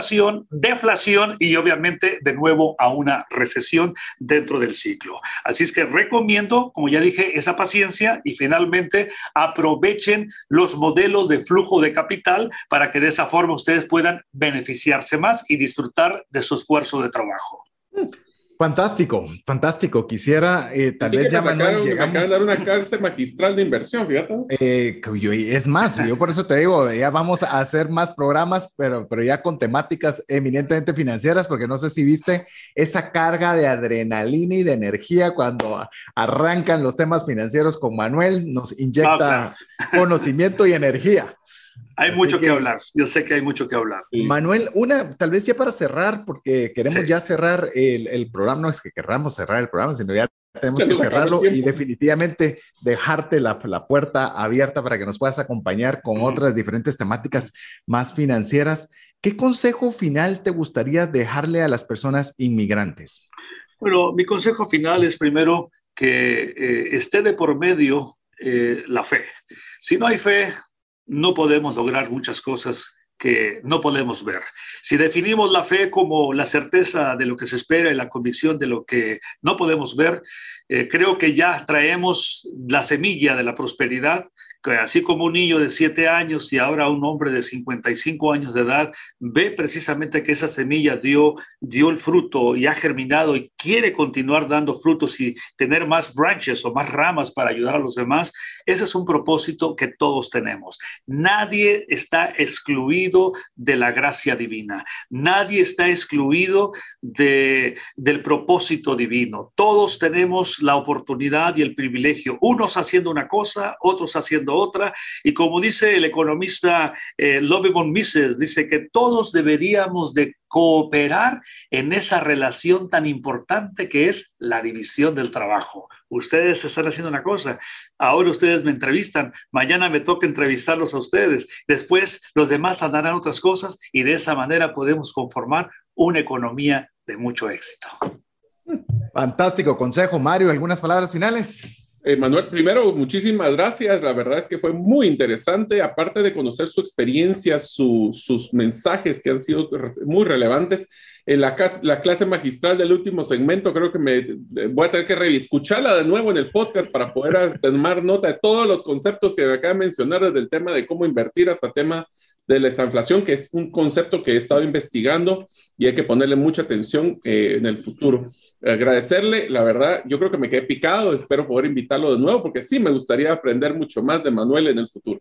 deflación y obviamente de nuevo a una recesión dentro del ciclo. Así es que recomiendo, como ya dije, esa paciencia y finalmente aprovechen los modelos de flujo de capital para que de esa forma ustedes puedan beneficiarse más y disfrutar de su esfuerzo de trabajo. Fantástico, fantástico. Quisiera, eh, tal vez ya Manuel, llegamos... Me de dar una cárcel magistral de inversión, fíjate. Eh, es más, yo por eso te digo, ya vamos a hacer más programas, pero, pero ya con temáticas eminentemente financieras, porque no sé si viste esa carga de adrenalina y de energía cuando arrancan los temas financieros con Manuel, nos inyecta conocimiento y energía. Hay mucho que, hablar, yo sé que hay mucho que hablar. Manuel, una, tal vez ya para cerrar, porque queremos ya cerrar el, el, programa, no es que querramos cerrar el programa, sino ya tenemos que cerrarlo y definitivamente dejarte la, la, puerta abierta para que nos puedas acompañar con otras diferentes temáticas más financieras. ¿Qué consejo final te gustaría dejarle a las personas inmigrantes? Bueno, mi consejo final es primero que eh, esté de por medio eh, la fe. Si no hay fe, no podemos lograr muchas cosas que no podemos ver. Si definimos la fe como la certeza de lo que se espera y la convicción de lo que no podemos ver, eh, creo que ya traemos la semilla de la prosperidad así como un niño de 7 años y ahora un hombre de 55 años de edad ve precisamente que esa semilla dio, dio el fruto y ha germinado y quiere continuar dando frutos y tener más branches o más ramas para ayudar a los demás, ese es un propósito que todos tenemos. Nadie está excluido de la gracia divina, nadie está excluido de, del propósito divino. Todos tenemos la oportunidad y el privilegio, unos haciendo una cosa, otros haciendo otra. Y como dice el economista eh, von Mises, dice que todos deberíamos de cooperar en esa relación tan importante que es la división del trabajo. Ustedes están haciendo una cosa, ahora ustedes me entrevistan, mañana me toca entrevistarlos a ustedes, después los demás andarán otras cosas y de esa manera podemos conformar una economía de mucho éxito. Fantástico consejo, Mario. ¿Algunas palabras finales? Eh, Manuel, primero, muchísimas gracias. La verdad es que fue muy interesante, aparte de conocer su experiencia, sus mensajes que han sido muy relevantes. En la, la, clase magistral del último segmento, creo que me voy a tener que escucharla de nuevo en el podcast para poder tomar nota de todos los conceptos que me acaba de mencionar, desde el tema de cómo invertir hasta tema de la inflación, que es un concepto que he estado investigando y hay que ponerle mucha atención eh, en el futuro. Agradecerle, la verdad, yo creo que me quedé picado, espero poder invitarlo de nuevo porque sí me gustaría aprender mucho más de Manuel en el futuro.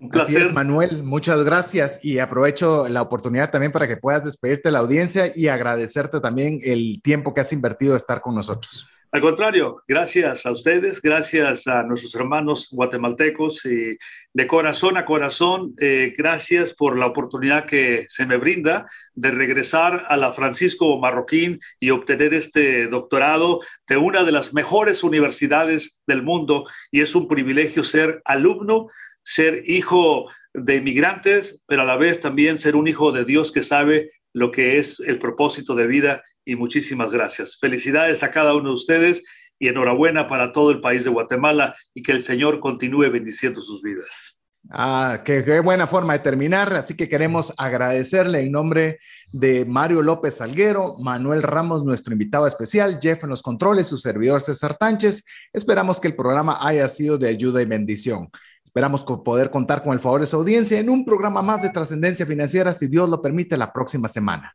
Un placer. Así es, Manuel, muchas gracias y aprovecho la oportunidad también para que puedas despedirte de la audiencia y agradecerte también el tiempo que has invertido de estar con nosotros. Al contrario, gracias a ustedes, gracias a nuestros hermanos guatemaltecos y de corazón a corazón, eh, gracias por la oportunidad que se me brinda de regresar a la Francisco Marroquín y obtener este doctorado de una de las mejores universidades del mundo. Y es un privilegio ser alumno, ser hijo de inmigrantes, pero a la vez también ser un hijo de Dios que sabe lo que es el propósito de vida y muchísimas gracias. Felicidades a cada uno de ustedes y enhorabuena para todo el país de Guatemala y que el Señor continúe bendiciendo sus vidas. Ah, qué, buena forma de terminar. Así que queremos agradecerle en nombre de Mario López Salguero, Manuel Ramos, nuestro invitado especial, Jeff en los controles, su servidor César Tánchez. Esperamos que el programa haya sido de ayuda y bendición. Esperamos poder contar con el favor de su audiencia en un programa más de trascendencia financiera, si Dios lo permite, la próxima semana.